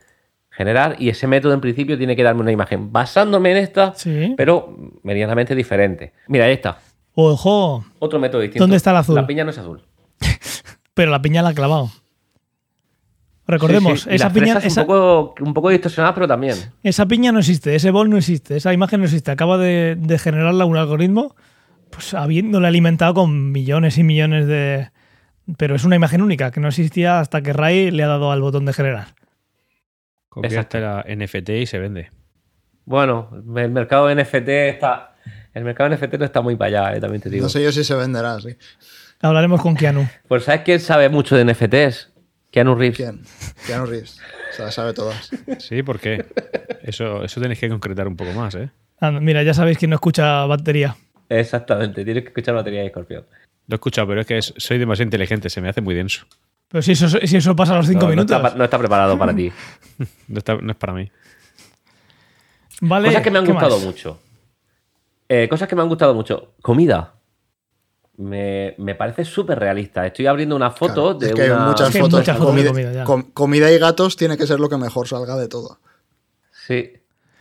[SPEAKER 5] generar, y ese método en principio tiene que darme una imagen basándome en esta,
[SPEAKER 2] Sí.
[SPEAKER 5] pero medianamente diferente. Mira, ahí está.
[SPEAKER 2] Ojo,
[SPEAKER 5] Otro método distinto.
[SPEAKER 2] ¿Dónde está el azul?
[SPEAKER 5] La piña no es azul.
[SPEAKER 2] pero la piña la ha clavado. Recordemos,
[SPEAKER 5] Sí, sí. Y
[SPEAKER 2] esa,
[SPEAKER 5] las
[SPEAKER 2] piña,
[SPEAKER 5] fresas
[SPEAKER 2] esa,
[SPEAKER 5] un, poco, un poco distorsionadas, pero también.
[SPEAKER 2] esa piña no existe, ese bol no existe, esa imagen no existe. Acaba de, de generarla un algoritmo, pues habiéndole alimentado con millones y millones de... Pero es una imagen única, que no existía hasta que Ray le ha dado al botón de generar.
[SPEAKER 4] Convierte la NFT y se vende.
[SPEAKER 5] Bueno, el mercado NFT está. El mercado NFT no está muy para allá, eh, también te digo.
[SPEAKER 3] No sé yo si se venderá, sí.
[SPEAKER 2] Hablaremos con Keanu.
[SPEAKER 5] Pues ¿sabes quién sabe mucho de NFTs? Keanu Reeves.
[SPEAKER 3] ¿Quién? Keanu Reeves. Se las sabe todas.
[SPEAKER 4] Sí, ¿por qué? Eso, eso tenéis que concretar un poco más, ¿eh?
[SPEAKER 2] Anda, mira, ya sabéis que no escucha batería.
[SPEAKER 5] Exactamente, tienes que escuchar batería de escorpión.
[SPEAKER 4] Lo he escuchado, pero es que es- soy demasiado inteligente, se me hace muy denso.
[SPEAKER 2] Pero si eso, si eso pasa a los cinco
[SPEAKER 5] no, no
[SPEAKER 2] minutos.
[SPEAKER 5] está, no está preparado para ti.
[SPEAKER 4] No, está- no es para mí.
[SPEAKER 2] Vale,
[SPEAKER 5] Cosas que me han
[SPEAKER 2] ¿qué
[SPEAKER 5] gustado
[SPEAKER 2] más?
[SPEAKER 5] mucho. Eh, cosas que me han gustado mucho. Comida. Me, me parece súper realista. Estoy abriendo una foto
[SPEAKER 3] Claro,
[SPEAKER 5] de
[SPEAKER 3] es que
[SPEAKER 5] una...
[SPEAKER 3] muchas
[SPEAKER 2] que
[SPEAKER 3] fotos.
[SPEAKER 2] muchas fotos de
[SPEAKER 3] comida,
[SPEAKER 2] comida, ya.
[SPEAKER 3] com- comida y gatos tiene que ser lo que mejor salga de todo.
[SPEAKER 5] Sí.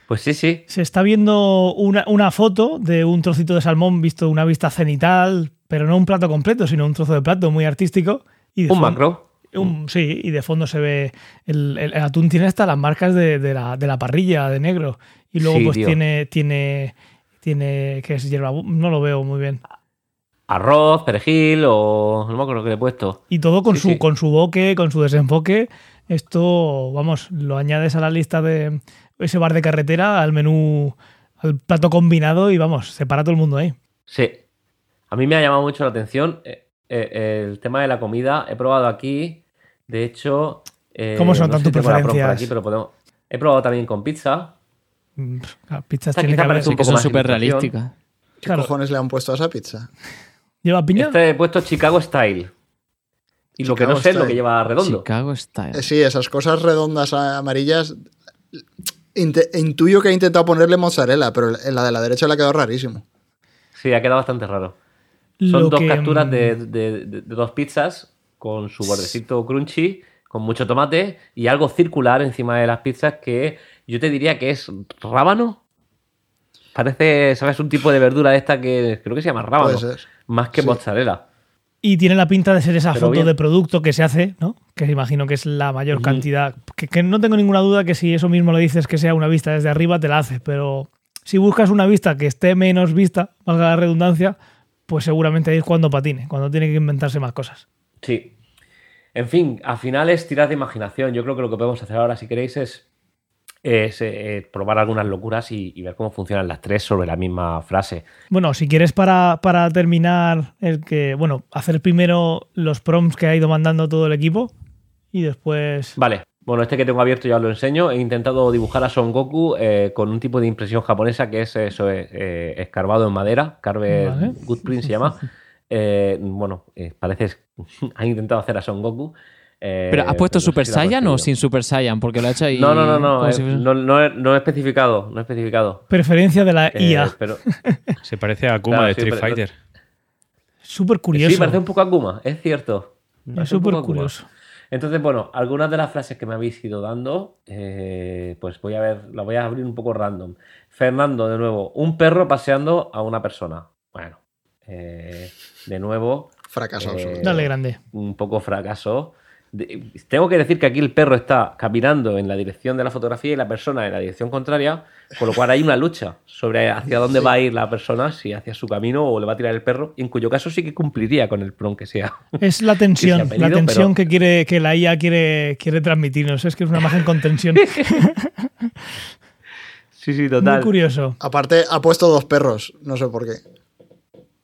[SPEAKER 5] Pues sí, sí.
[SPEAKER 2] Se está viendo una, una foto de un trocito de salmón visto una vista cenital, pero no un plato completo, sino un trozo de plato muy artístico. Y de
[SPEAKER 5] Un
[SPEAKER 2] fondo-
[SPEAKER 5] macro.
[SPEAKER 2] un- sí, y de fondo se ve. El, el- el atún tiene hasta las marcas de, de la, de la parrilla de negro. Y luego,
[SPEAKER 5] Sí,
[SPEAKER 2] pues
[SPEAKER 5] tío.
[SPEAKER 2] tiene. Tiene. Tiene. ¿Qué es hierba? No lo veo muy bien.
[SPEAKER 5] Arroz, perejil o... No me acuerdo qué le he puesto.
[SPEAKER 2] Y todo con,
[SPEAKER 5] Sí,
[SPEAKER 2] su,
[SPEAKER 5] sí.
[SPEAKER 2] con su boque, con su desenfoque. Esto, vamos, lo añades a la lista de ese bar de carretera, al menú, al plato combinado y vamos, se para todo el mundo ahí.
[SPEAKER 5] Sí. A mí me ha llamado mucho la atención eh, eh, el tema de la comida. He probado aquí, de hecho... eh,
[SPEAKER 2] ¿Cómo son
[SPEAKER 5] no
[SPEAKER 2] preferencias?
[SPEAKER 5] aquí, pero podemos... He probado también con pizza.
[SPEAKER 2] Mm, pizzas tiene que haber.
[SPEAKER 5] un
[SPEAKER 6] que
[SPEAKER 5] poco
[SPEAKER 6] son
[SPEAKER 5] más
[SPEAKER 6] súper realísticas.
[SPEAKER 3] ¿Qué
[SPEAKER 2] Claro.
[SPEAKER 3] cojones le han puesto a esa pizza?
[SPEAKER 2] ¿Lleva piña?
[SPEAKER 5] Este he puesto Chicago Style. Y lo que no
[SPEAKER 3] Chicago
[SPEAKER 5] sé es lo
[SPEAKER 3] Style.
[SPEAKER 5] que lleva redondo.
[SPEAKER 6] Chicago Style.
[SPEAKER 3] Eh, Sí, esas cosas redondas amarillas. intuyo que he intentado ponerle mozzarella, pero en la de la derecha le ha quedado rarísimo.
[SPEAKER 5] Sí, ha quedado bastante raro. Son
[SPEAKER 2] Lo
[SPEAKER 5] dos
[SPEAKER 2] que,
[SPEAKER 5] capturas
[SPEAKER 2] mm,
[SPEAKER 5] de, de- de- de dos pizzas con su bordecito crunchy, con mucho tomate y algo circular encima de las pizzas que yo te diría que es rábano. parece, ¿sabes? Un tipo de verdura esta que creo que se llama rábano.
[SPEAKER 3] Puede ser.
[SPEAKER 5] Más que
[SPEAKER 3] Sí.
[SPEAKER 5] mozzarella.
[SPEAKER 2] Y tiene la pinta de ser esa
[SPEAKER 5] Pero
[SPEAKER 2] foto
[SPEAKER 5] bien.
[SPEAKER 2] de producto que se hace, ¿no? Que imagino que es la mayor cantidad. Que, que no tengo ninguna duda que si eso mismo le dices que sea una vista desde arriba, te la hace. Pero si buscas una vista que esté menos vista, valga la redundancia, pues seguramente ahí es cuando patine, cuando tiene que inventarse más cosas.
[SPEAKER 5] Sí. En fin, al final es tirar de imaginación. Yo creo que lo que podemos hacer ahora, si queréis, es, es, eh, probar algunas locuras y, y ver cómo funcionan las tres sobre la misma frase.
[SPEAKER 2] Bueno, si quieres para, para terminar, el que, bueno, hacer primero los prompts que ha ido mandando todo el equipo y después...
[SPEAKER 5] Vale. Bueno, este que tengo abierto ya os lo enseño. He intentado dibujar a Son Goku eh, con un tipo de impresión japonesa que es eso, eh, eh, escarbado en madera. Carver
[SPEAKER 2] Vale.
[SPEAKER 5] Good Print se llama. Eh, bueno, parece. ha intentado hacer a Son Goku. Eh,
[SPEAKER 6] ¿Pero has puesto
[SPEAKER 5] no sé
[SPEAKER 6] Super
[SPEAKER 5] si
[SPEAKER 6] Saiyan o sin Super Saiyan? Porque lo ha hecho ahí.
[SPEAKER 5] No, no, no, no, eh,
[SPEAKER 6] si fuese-
[SPEAKER 5] no, no he, no he especificado, no he especificado.
[SPEAKER 2] Preferencia de la
[SPEAKER 5] Eh,
[SPEAKER 2] IA.
[SPEAKER 5] pero,
[SPEAKER 4] Se parece a Akuma
[SPEAKER 5] Claro,
[SPEAKER 4] de
[SPEAKER 5] sí,
[SPEAKER 4] Street
[SPEAKER 5] pero-
[SPEAKER 4] Fighter.
[SPEAKER 2] Súper curioso.
[SPEAKER 5] Sí, parece un poco Akuma, es cierto.
[SPEAKER 2] es súper
[SPEAKER 5] Akuma.
[SPEAKER 2] curioso.
[SPEAKER 5] Entonces, bueno, algunas de las frases que me habéis ido dando, eh, pues voy a ver, las voy a abrir un poco random. Fernando, de nuevo, un perro paseando a una persona. Bueno, eh, de nuevo,
[SPEAKER 3] Fracaso
[SPEAKER 5] Eh,
[SPEAKER 3] absoluto.
[SPEAKER 2] Dale grande.
[SPEAKER 5] un poco fracaso. De- tengo que decir que aquí el perro está caminando en la dirección de la fotografía y la persona en la dirección contraria, con lo cual hay una lucha sobre hacia dónde va a ir la persona, si hacia su camino o le va a tirar el perro, en cuyo caso sí que cumpliría con el prom que sea.
[SPEAKER 2] Es la tensión,
[SPEAKER 5] pedido,
[SPEAKER 2] la tensión
[SPEAKER 5] pero-
[SPEAKER 2] que quiere que la IA quiere, quiere transmitirnos. Es que es una imagen con tensión.
[SPEAKER 5] Sí, sí,
[SPEAKER 2] Muy
[SPEAKER 5] total.
[SPEAKER 2] curioso.
[SPEAKER 3] Aparte, ha puesto dos perros. No sé por qué.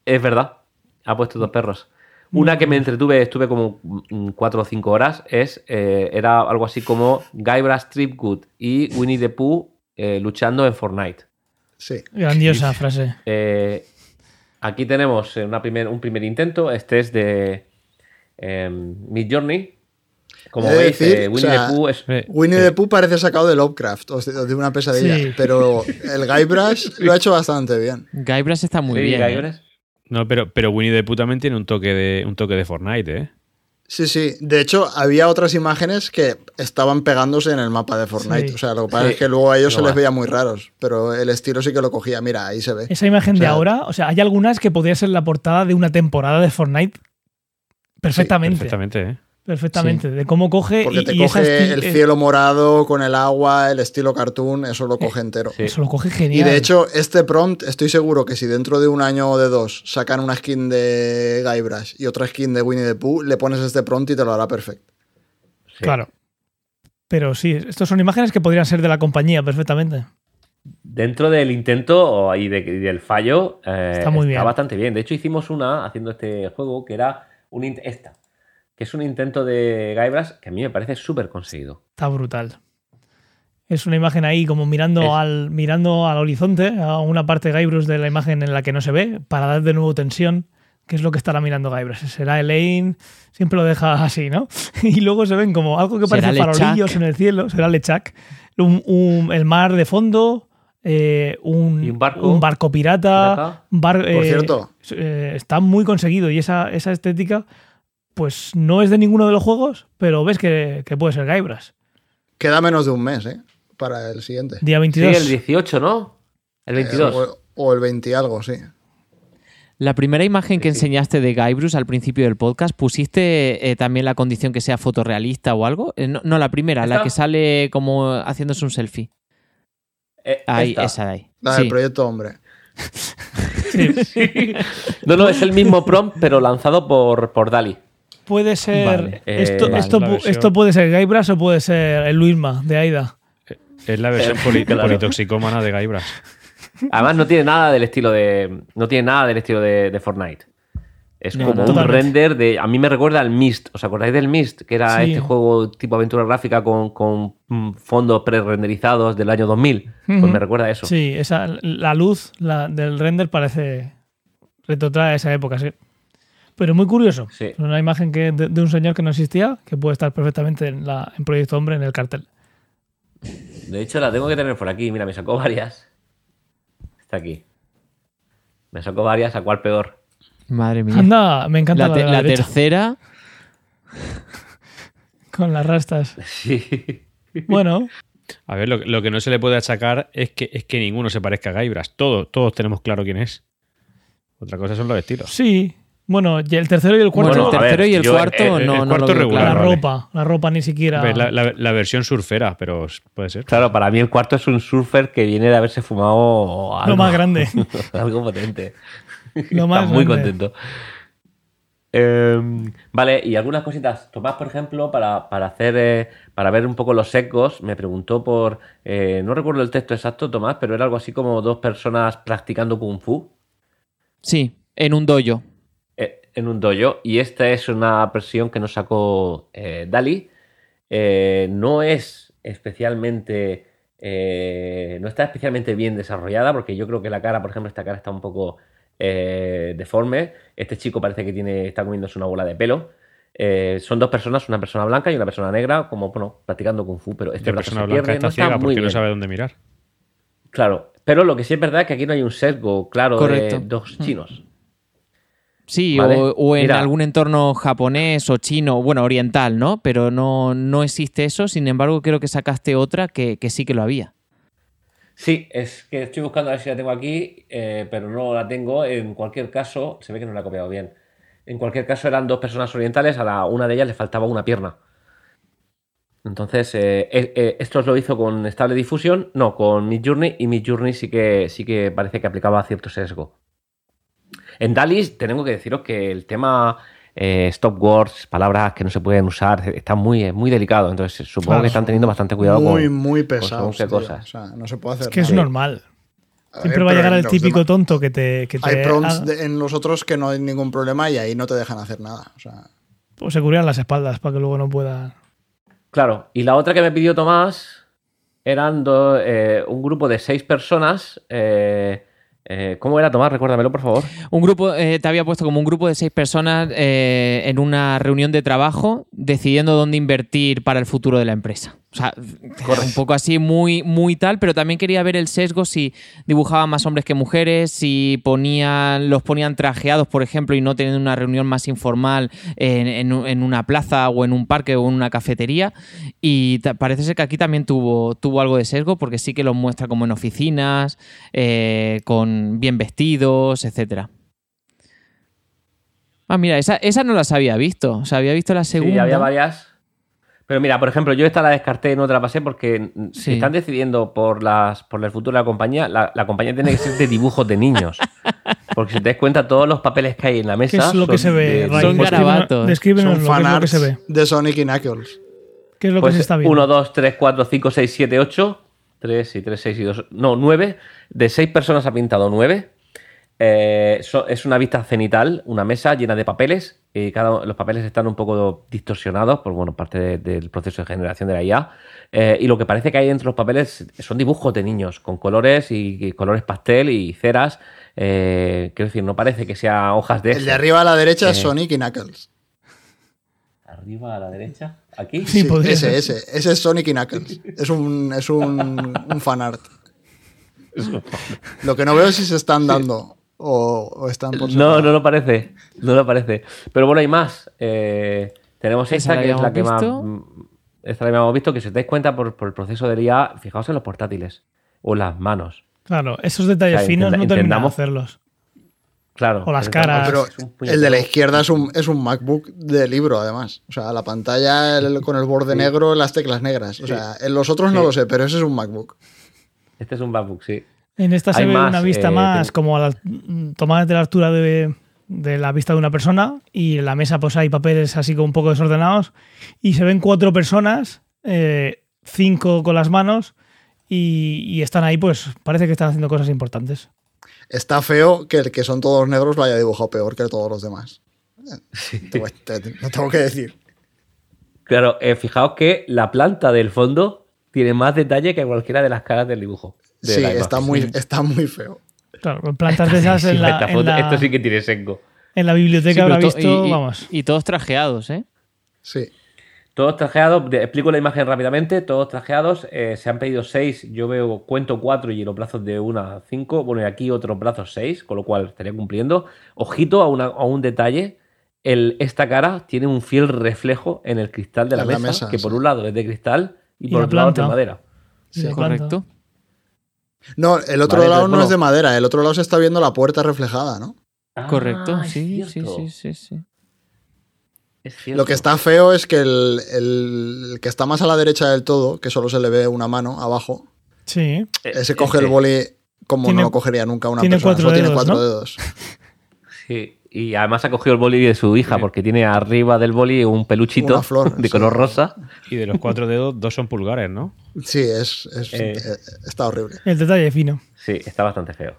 [SPEAKER 5] Es verdad. Ha puesto dos perros. Una que me entretuve, estuve como mm, cuatro o cinco horas, es eh, era algo así como Guybrush Tripgood y Winnie the Pooh eh, luchando en Fortnite.
[SPEAKER 3] Sí.
[SPEAKER 2] Grandiosa frase.
[SPEAKER 5] Eh, aquí tenemos una primer, un primer intento. Este es de eh, Mid Journey. Como
[SPEAKER 3] de
[SPEAKER 5] veis,
[SPEAKER 3] decir,
[SPEAKER 5] eh, Winnie
[SPEAKER 3] o sea,
[SPEAKER 5] the Pooh es.
[SPEAKER 4] Eh,
[SPEAKER 3] Winnie the Pooh parece sacado de Lovecraft o de, una pesadilla,
[SPEAKER 2] Sí.
[SPEAKER 3] pero el Guybrush lo ha hecho bastante bien.
[SPEAKER 6] Guybrush está muy
[SPEAKER 5] Sí,
[SPEAKER 6] bien.
[SPEAKER 5] Guybrush.
[SPEAKER 4] No, pero, pero Winnie the Pooh también tiene un toque de, un toque de Fortnite, ¿eh?
[SPEAKER 3] Sí, sí. De hecho, había otras imágenes que estaban pegándose en el mapa de Fortnite.
[SPEAKER 2] Sí.
[SPEAKER 3] O sea, lo que pasa
[SPEAKER 5] Sí.
[SPEAKER 3] es que luego a ellos
[SPEAKER 5] No
[SPEAKER 3] se les veía muy raros, pero el estilo sí que lo cogía. Mira, ahí se ve.
[SPEAKER 2] Esa imagen
[SPEAKER 3] O
[SPEAKER 2] de ahora, o sea, hay algunas que podría ser la portada de una temporada de Fortnite perfectamente.
[SPEAKER 4] Perfectamente, ¿eh?
[SPEAKER 2] Perfectamente. De cómo coge
[SPEAKER 3] Porque
[SPEAKER 2] y,
[SPEAKER 3] te
[SPEAKER 2] y
[SPEAKER 3] coge el
[SPEAKER 2] eh,
[SPEAKER 3] cielo morado con el agua, el estilo cartoon, eso lo coge entero.
[SPEAKER 5] Sí.
[SPEAKER 2] Eso lo coge
[SPEAKER 3] Y
[SPEAKER 2] genial.
[SPEAKER 3] de hecho, este prompt, estoy seguro que si dentro de un año o de dos sacan una skin de Guybrush y otra skin de Winnie the Pooh, le pones este prompt y te lo hará perfecto.
[SPEAKER 5] Sí.
[SPEAKER 2] Claro. Pero sí, estos son imágenes que podrían ser de la compañía perfectamente.
[SPEAKER 5] Dentro del intento y, de- y del fallo, eh,
[SPEAKER 2] Está muy bien.
[SPEAKER 5] bastante bien. De hecho, hicimos una haciendo este juego que era un esta, que es un intento de Guybrush que a mí me parece súper conseguido.
[SPEAKER 2] Está brutal. Es una imagen ahí como mirando,
[SPEAKER 5] Es-
[SPEAKER 2] al, mirando al horizonte, a una parte Guybrush de la imagen en la que no se ve, para dar de nuevo tensión, que es lo que estará mirando Guybrush. Será Elaine, siempre lo deja así, ¿no? Y luego se ven como algo que parece farolillos en el cielo, será Lechak, un, un- el mar de fondo, eh, un,
[SPEAKER 5] barco.
[SPEAKER 2] un barco pirata.
[SPEAKER 5] Pirata.
[SPEAKER 2] bar-
[SPEAKER 3] Por
[SPEAKER 2] eh,
[SPEAKER 3] cierto,
[SPEAKER 2] eh, está muy conseguido y esa, esa estética, pues no es de ninguno de los juegos, pero ves que, que puede ser Guybrush.
[SPEAKER 3] queda menos de un mes, ¿eh? Para el siguiente.
[SPEAKER 2] Día
[SPEAKER 5] Sí,
[SPEAKER 2] 22.
[SPEAKER 5] el 18, ¿no? El 22.
[SPEAKER 3] Eh, o, o el 20 y algo, sí.
[SPEAKER 6] La primera imagen que
[SPEAKER 5] Sí, sí.
[SPEAKER 6] enseñaste de Guybrush al principio del podcast, ¿pusiste eh, también la condición que sea fotorrealista o algo? Eh, no, no, la primera, la que sale como haciéndose un selfie.
[SPEAKER 5] Eh,
[SPEAKER 6] Ahí,
[SPEAKER 5] esta.
[SPEAKER 6] esa de ahí.
[SPEAKER 3] La
[SPEAKER 6] Sí.
[SPEAKER 3] del proyecto Hombre.
[SPEAKER 5] No, no, es el mismo prompt, pero lanzado por, por Dali.
[SPEAKER 2] Puede ser.
[SPEAKER 6] Vale,
[SPEAKER 2] esto,
[SPEAKER 5] eh,
[SPEAKER 2] esto, esto puede ser Guybrush o puede ser el Luisma de Aida.
[SPEAKER 4] Es la versión
[SPEAKER 5] Eh,
[SPEAKER 4] poli-
[SPEAKER 5] claro.
[SPEAKER 4] politoxicómana de Guybrush.
[SPEAKER 5] Además, no tiene nada del estilo de. No tiene nada del estilo de, de Fortnite. Es
[SPEAKER 6] No,
[SPEAKER 5] como
[SPEAKER 6] no.
[SPEAKER 5] un
[SPEAKER 2] Totalmente.
[SPEAKER 5] render de. A mí me recuerda al Mist. ¿Os acordáis del Mist? Que era
[SPEAKER 2] Sí.
[SPEAKER 5] este juego tipo aventura gráfica con, con mm, fondos pre-renderizados del año 2000. Pues
[SPEAKER 2] Ujú.
[SPEAKER 5] me recuerda a eso.
[SPEAKER 2] Sí, esa, la luz la, del render parece. retrotrae a esa época, sí. Pero muy curioso.
[SPEAKER 5] Sí.
[SPEAKER 2] Es una imagen que, de, de un señor que no existía, que puede estar perfectamente en, la, en Proyecto Hombre, en el cartel.
[SPEAKER 5] De hecho, la tengo que tener por aquí. Mira, me sacó varias. Está aquí. Me sacó varias, ¿a cuál peor?
[SPEAKER 6] Madre mía.
[SPEAKER 2] Anda, me encanta
[SPEAKER 6] la,
[SPEAKER 2] la,
[SPEAKER 6] te-
[SPEAKER 2] de la
[SPEAKER 6] la
[SPEAKER 2] derecha,
[SPEAKER 6] tercera,
[SPEAKER 2] con las rastas.
[SPEAKER 5] Sí.
[SPEAKER 2] Bueno,
[SPEAKER 4] A ver, lo, lo que no se le puede achacar es que, es que ninguno se parezca a Guybrush. Todos, todos tenemos claro quién es. Otra cosa son los estilos.
[SPEAKER 2] Sí. Bueno, y el tercero y el cuarto.
[SPEAKER 6] Bueno, el
[SPEAKER 5] ver,
[SPEAKER 6] tercero y el
[SPEAKER 5] yo,
[SPEAKER 6] cuarto
[SPEAKER 4] eh,
[SPEAKER 6] no,
[SPEAKER 4] el
[SPEAKER 6] no
[SPEAKER 4] cuarto
[SPEAKER 6] lo veo
[SPEAKER 4] regular,
[SPEAKER 2] la
[SPEAKER 6] claro.
[SPEAKER 2] ropa. La ropa ni siquiera.
[SPEAKER 4] La, la- la versión surfera, pero puede ser.
[SPEAKER 5] Claro, para mí el cuarto es un surfer que viene de haberse fumado algo,
[SPEAKER 2] Lo más grande.
[SPEAKER 5] algo potente.
[SPEAKER 2] Lo más
[SPEAKER 5] Está muy
[SPEAKER 2] grande.
[SPEAKER 5] contento. Eh, vale, y algunas cositas. Tomás, por ejemplo, para, para hacer eh, para ver un poco los sesgos, me preguntó por. eh, no recuerdo el texto exacto, Tomás, pero era algo así como dos personas practicando Kung Fu
[SPEAKER 6] Sí, en un dojo.
[SPEAKER 5] En un dojo. Y esta es una versión que nos sacó eh, Dali. Eh, no es especialmente. eh, no está especialmente bien desarrollada, porque yo creo que la cara, por ejemplo, esta cara está un poco eh, deforme. Este chico parece que tiene, está comiéndose una bola de pelo. Eh, son dos personas, una persona blanca y una persona negra, como bueno, practicando kung fu, pero este
[SPEAKER 4] La
[SPEAKER 5] brazo
[SPEAKER 4] persona
[SPEAKER 5] se
[SPEAKER 4] blanca
[SPEAKER 5] pierde,
[SPEAKER 4] está
[SPEAKER 5] no está
[SPEAKER 4] ciega
[SPEAKER 5] muy
[SPEAKER 4] porque no
[SPEAKER 5] bien.
[SPEAKER 4] sabe dónde mirar.
[SPEAKER 5] Claro, pero lo que sí es verdad es que aquí no hay un sesgo claro
[SPEAKER 6] Correcto.
[SPEAKER 5] de dos chinos.
[SPEAKER 6] Sí,
[SPEAKER 5] Vale.
[SPEAKER 6] o, o en
[SPEAKER 5] Mira.
[SPEAKER 6] algún entorno japonés o chino, bueno, oriental, ¿no? Pero no, no existe eso. Sin embargo, creo que sacaste otra que, que sí que lo había.
[SPEAKER 5] Sí, es que estoy buscando a ver si la tengo aquí, eh, pero no la tengo. En cualquier caso, se ve que no la he copiado bien. En cualquier caso, eran dos personas orientales, a la, una de ellas le faltaba una pierna. Entonces, eh, eh, eh, esto lo hizo con estable difusión, no, con Midjourney, y Midjourney sí que, sí que parece que aplicaba cierto sesgo. En Dalis, tengo que deciros que el tema eh, stop words, palabras que no se pueden usar, está muy, muy delicado. Entonces, supongo
[SPEAKER 2] Claro.
[SPEAKER 5] que están teniendo bastante cuidado
[SPEAKER 3] muy,
[SPEAKER 5] con,
[SPEAKER 3] muy
[SPEAKER 5] con
[SPEAKER 3] pesados.
[SPEAKER 5] cosas.
[SPEAKER 3] O sea, no se puede hacer
[SPEAKER 2] Es que es normal. Siempre
[SPEAKER 3] ver,
[SPEAKER 2] va a llegar el típico
[SPEAKER 3] demás-
[SPEAKER 2] tonto que te. Que te
[SPEAKER 3] Hay prompts de- en los otros que no hay ningún problema y ahí no te dejan hacer nada. O sea,
[SPEAKER 2] pues se cubrían las espaldas para que luego no pueda.
[SPEAKER 5] Claro, y la otra que me pidió Tomás eran do- eh, un grupo de seis personas. eh, eh, ¿Cómo era Tomás? Recuérdamelo, por favor.
[SPEAKER 6] Un grupo, eh, te había puesto como un grupo de seis personas eh, en una reunión de trabajo decidiendo dónde invertir para el futuro de la empresa. O sea, un poco así, muy, muy tal, pero también quería ver el sesgo si dibujaban más hombres que mujeres, si ponían, los ponían trajeados, por ejemplo, y no teniendo una reunión más informal en, en un- en una plaza o en un parque o en una cafetería. Y parece ser que aquí también tuvo, tuvo algo de sesgo, porque sí que los muestra como en oficinas, eh, bien vestidos, etcétera. Ah, mira, esa, esa no las había visto. O sea, había visto la segunda.
[SPEAKER 5] Sí, había varias. Pero mira, por ejemplo, yo esta la descarté no te la pasé porque mm, si
[SPEAKER 6] Sí.
[SPEAKER 5] están decidiendo por las por el futuro de la compañía, la, la compañía tiene que ser de dibujos de niños. Porque si te das cuenta, todos los papeles que hay en la mesa
[SPEAKER 2] ¿Qué es lo que se
[SPEAKER 5] son
[SPEAKER 2] ve,
[SPEAKER 5] de-
[SPEAKER 6] son garabatos.
[SPEAKER 2] Descríbenos
[SPEAKER 3] son
[SPEAKER 2] que lo que se ve.
[SPEAKER 3] de Sonic y Knuckles.
[SPEAKER 2] ¿Qué es lo que
[SPEAKER 5] Pues
[SPEAKER 2] se está viendo?
[SPEAKER 5] 1, 2, 3, 4, 5, 6, 7, 8. 3 y 3, 6 y 2. No, 9. De 6 personas ha pintado 9. Eh, so- es una vista cenital, una mesa llena de papeles. Y cada, los papeles están un poco distorsionados por bueno, parte de- del proceso de generación de la IA. Eh, y lo que parece que hay entre los papeles son dibujos de niños con colores y, y colores pastel y ceras. Eh, quiero decir, no parece que sean hojas de.
[SPEAKER 3] El de arriba a la derecha es. Sonic y Knuckles.
[SPEAKER 5] Arriba a la derecha. Aquí.
[SPEAKER 2] Sí, podría
[SPEAKER 3] ese, ese. Ese es Sonic y Knuckles. Es un, es un, un fanart. Lo que no veo es si se están dando o, o están por
[SPEAKER 5] No, no lo parece. No lo parece. Pero bueno, hay más. Eh, tenemos
[SPEAKER 6] ¿Esa
[SPEAKER 5] que es la que más.
[SPEAKER 6] visto?
[SPEAKER 5] mm, Esta la habíamos visto, que si os dais cuenta por, por el proceso del IA, fijaos en los portátiles o en las manos.
[SPEAKER 2] Claro, esos detalles
[SPEAKER 5] O sea,
[SPEAKER 2] finos no terminan de
[SPEAKER 5] entendamos-
[SPEAKER 2] hacerlos.
[SPEAKER 5] Claro.
[SPEAKER 2] O las caras.
[SPEAKER 3] Pero el de la izquierda es un, es un MacBook de libro, además. O sea, la pantalla el- con el borde negro, las teclas negras. O sea, en los otros no
[SPEAKER 5] Sí.
[SPEAKER 3] lo sé, pero ese es un MacBook.
[SPEAKER 5] Este es un MacBook, sí.
[SPEAKER 2] En esta se ve
[SPEAKER 5] más,
[SPEAKER 2] una vista
[SPEAKER 5] eh,
[SPEAKER 2] más
[SPEAKER 5] ten-
[SPEAKER 2] como a la, tomada de la altura de, de la vista de una persona y en la mesa pues hay papeles así como un poco desordenados y se ven cuatro personas, eh, cinco con las manos y, y están ahí pues parece que están haciendo cosas importantes.
[SPEAKER 3] Está feo que el que son todos negros lo haya dibujado peor que todos los demás. Te voy- te- te- lo tengo que decir.
[SPEAKER 5] Claro, eh, fijaos que la planta del fondo tiene más detalle que cualquiera de las caras del dibujo. de
[SPEAKER 3] Sí, está muy, está muy feo.
[SPEAKER 2] Claro, con plantas de esas en
[SPEAKER 5] Sí,
[SPEAKER 2] la, en la-
[SPEAKER 5] Esto sí que tiene seco.
[SPEAKER 2] en la biblioteca
[SPEAKER 6] Sí,
[SPEAKER 2] habrá visto,
[SPEAKER 6] y- y-
[SPEAKER 2] vamos.
[SPEAKER 6] Y todos trajeados, ¿eh?
[SPEAKER 3] Sí.
[SPEAKER 5] Todos trajeados, explico la imagen rápidamente, todos trajeados, eh, se han pedido seis, yo veo, cuento cuatro y los brazos de una a cinco, bueno, y aquí otros brazos seis, con lo cual estaría cumpliendo. Ojito a, una- a un detalle, el, esta cara tiene un fiel reflejo en el cristal de la, mesa,
[SPEAKER 3] mesa,
[SPEAKER 5] que por
[SPEAKER 3] sí.
[SPEAKER 5] un lado es de cristal y,
[SPEAKER 2] Y
[SPEAKER 5] por otro lado es de madera.
[SPEAKER 2] de planta.
[SPEAKER 6] Correcto.
[SPEAKER 3] No, el otro
[SPEAKER 5] Vale,
[SPEAKER 3] lado no es de madera, el otro lado se está viendo la puerta reflejada, ¿no?
[SPEAKER 6] Correcto.
[SPEAKER 5] Ah, es
[SPEAKER 6] Sí, sí, sí, sí, sí.
[SPEAKER 3] Lo que está feo es que el, el- el que está más a la derecha del todo, que solo se le ve una mano abajo,
[SPEAKER 2] Sí.
[SPEAKER 5] Eh,
[SPEAKER 3] ese
[SPEAKER 5] es
[SPEAKER 3] coge
[SPEAKER 5] que-
[SPEAKER 3] el boli como
[SPEAKER 2] Tiene-
[SPEAKER 3] no lo cogería nunca una
[SPEAKER 2] tiene
[SPEAKER 3] persona.
[SPEAKER 2] cuatro
[SPEAKER 3] solo tiene cuatro
[SPEAKER 2] ¿no?
[SPEAKER 3] dedos.
[SPEAKER 5] Sí, y además ha cogido el boli de su hija porque tiene arriba del boli un peluchito
[SPEAKER 3] Una flor,
[SPEAKER 5] de
[SPEAKER 3] sí.
[SPEAKER 5] color rosa.
[SPEAKER 4] Y de los cuatro dedos, dos son pulgares, ¿no?
[SPEAKER 3] Sí, es, es-
[SPEAKER 5] Eh.
[SPEAKER 3] eh, está horrible.
[SPEAKER 2] El detalle fino.
[SPEAKER 5] Sí, está bastante feo.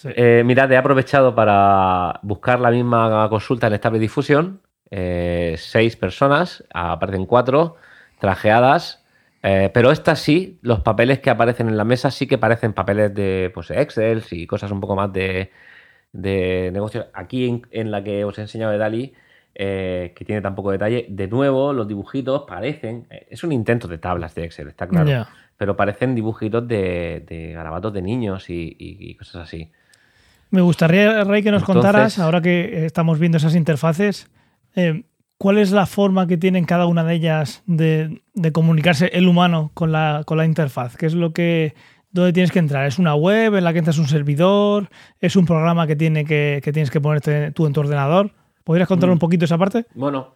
[SPEAKER 2] Sí.
[SPEAKER 5] Eh, mirad, he aprovechado para buscar la misma consulta en Stable Diffusion. Eh, seis personas, aparecen cuatro, trajeadas. eh, pero estas sí, los papeles que aparecen en la mesa sí que parecen papeles de pues, Excel y cosas un poco más de, de negocio. Aquí en, en la que os he enseñado de Dali, eh, que tiene tan poco detalle, de nuevo los dibujitos parecen. eh, Es un intento de tablas de Excel, está claro. Pero parecen dibujitos de, de garabatos de niños y- y- y cosas así.
[SPEAKER 2] Me gustaría, Rey, que nos
[SPEAKER 5] Entonces-
[SPEAKER 2] contaras, ahora que estamos viendo esas interfaces, eh, cuál es la forma que tienen cada una de ellas de, de comunicarse el humano con la, con la interfaz. ¿Qué es lo que. ¿Dónde tienes que entrar? ¿Es una web en la que entras un servidor? ¿Es un programa que, tiene que, que tienes que ponerte tú en tu ordenador? ¿Podrías contar
[SPEAKER 5] Mm.
[SPEAKER 2] un poquito esa parte?
[SPEAKER 5] Bueno,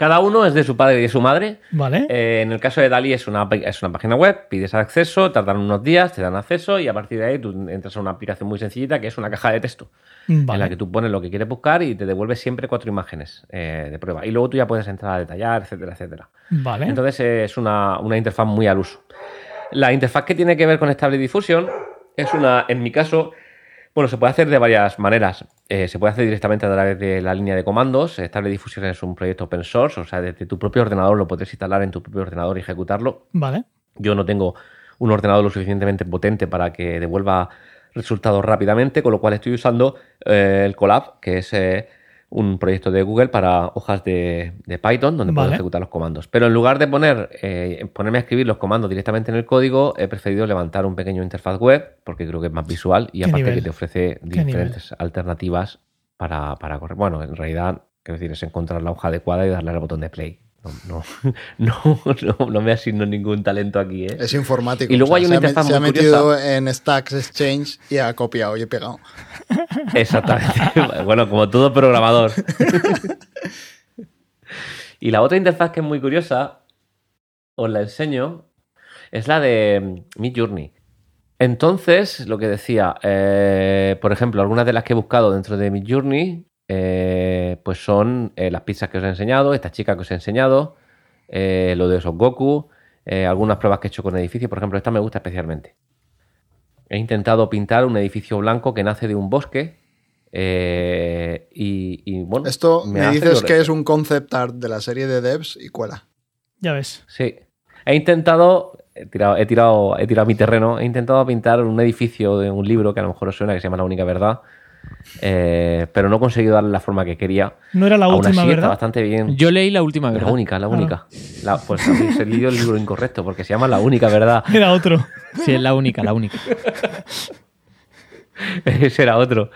[SPEAKER 5] cada uno es de su padre y de su madre.
[SPEAKER 2] Vale.
[SPEAKER 5] Eh, en el caso de Dali es una, es una página web, pides acceso, tardan unos días, te dan acceso y a partir de ahí tú entras a una aplicación muy sencillita que es una caja de texto en la que tú pones lo que quieres buscar y te devuelve siempre cuatro imágenes eh, de prueba. Y luego tú ya puedes entrar a detallar, etcétera, etcétera.
[SPEAKER 2] Vale.
[SPEAKER 5] Entonces es una, una interfaz muy al uso. La interfaz que tiene que ver con Stable Diffusion es una, en mi caso, bueno, se puede hacer de varias maneras. Eh, se puede hacer directamente a través de la línea de comandos. Stable Diffusion es un proyecto open source, o sea, desde tu propio ordenador lo puedes instalar en tu propio ordenador y ejecutarlo.
[SPEAKER 2] Vale.
[SPEAKER 5] Yo no tengo un ordenador lo suficientemente potente para que devuelva resultados rápidamente, con lo cual estoy usando eh, el Colab, que es eh, un proyecto de Google para hojas de, de Python donde puedo ejecutar los comandos. Pero en lugar de poner, eh, ponerme a escribir los comandos directamente en el código, he preferido levantar un pequeño interfaz web porque creo que es más visual y
[SPEAKER 2] ¿Qué
[SPEAKER 5] aparte
[SPEAKER 2] nivel?
[SPEAKER 5] que te ofrece
[SPEAKER 2] ¿Qué
[SPEAKER 5] diferentes alternativas para, para correr. Bueno, en realidad, quiero decir, es encontrar la hoja adecuada y darle al botón de play. No, no, no, no, me asigno ningún talento aquí, ¿eh?
[SPEAKER 3] Es informático.
[SPEAKER 5] Y luego hay una interfaz
[SPEAKER 3] se ha
[SPEAKER 5] muy
[SPEAKER 3] metido en Stacks Exchange y ha copiado y he pegado.
[SPEAKER 5] Exactamente. bueno, como todo programador. y la otra interfaz que es muy curiosa, os la enseño, es la de Mid Journey. Entonces, lo que decía, eh, por ejemplo, algunas de las que he buscado dentro de Mid Journey, eh, pues son eh, las pizzas que os he enseñado, esta chica que os he enseñado, eh, lo de Son Goku, eh, algunas pruebas que he hecho con edificios, por ejemplo, esta me gusta especialmente. He intentado pintar un edificio blanco que nace de un bosque. eh, y, y, bueno.
[SPEAKER 3] Esto me, dices que es un concept art de la serie de devs y cuela.
[SPEAKER 2] Ya ves.
[SPEAKER 5] Sí. He intentado. He tirado, he, tirado, he tirado mi terreno. He intentado pintar un edificio de un libro que a lo mejor os suena, que se llama La única verdad. Eh, pero no he conseguido darle la forma que quería.
[SPEAKER 2] No era la
[SPEAKER 5] Aún
[SPEAKER 2] última,
[SPEAKER 5] así, está
[SPEAKER 2] ¿verdad?
[SPEAKER 5] bastante bien.
[SPEAKER 6] Yo leí la última,
[SPEAKER 5] La
[SPEAKER 6] ¿verdad?
[SPEAKER 5] única, la
[SPEAKER 2] Claro.
[SPEAKER 5] única. La- pues habéis leído el libro incorrecto, porque se llama La única verdad.
[SPEAKER 2] Era otro.
[SPEAKER 6] Sí, es la única, la única.
[SPEAKER 5] Ese era otro.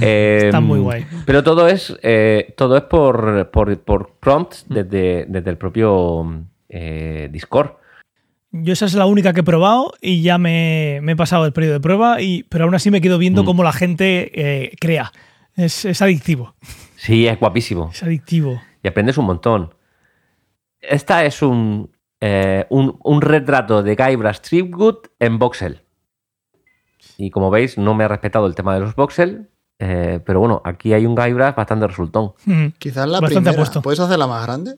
[SPEAKER 5] Eh,
[SPEAKER 2] Está muy guay.
[SPEAKER 5] Pero todo es, eh, todo es por, por, por prompts desde, desde el propio eh, Discord.
[SPEAKER 2] Yo esa es la única que he probado y ya me, me he pasado el periodo de prueba, y, pero aún así me quedo viendo
[SPEAKER 5] Mm.
[SPEAKER 2] cómo la gente eh, crea. Es, es adictivo.
[SPEAKER 5] Sí, es guapísimo.
[SPEAKER 2] Es adictivo.
[SPEAKER 5] Y aprendes un montón. Esta es un, eh, un, un retrato de Guybrush Threepwood en voxel. Y como veis, no me ha respetado el tema de los voxel. eh, pero bueno, aquí hay un Guybrush bastante resultón.
[SPEAKER 2] Mm.
[SPEAKER 3] Quizás la
[SPEAKER 2] Bastante
[SPEAKER 3] primera.
[SPEAKER 2] apuesto.
[SPEAKER 3] ¿Puedes hacerla más grande?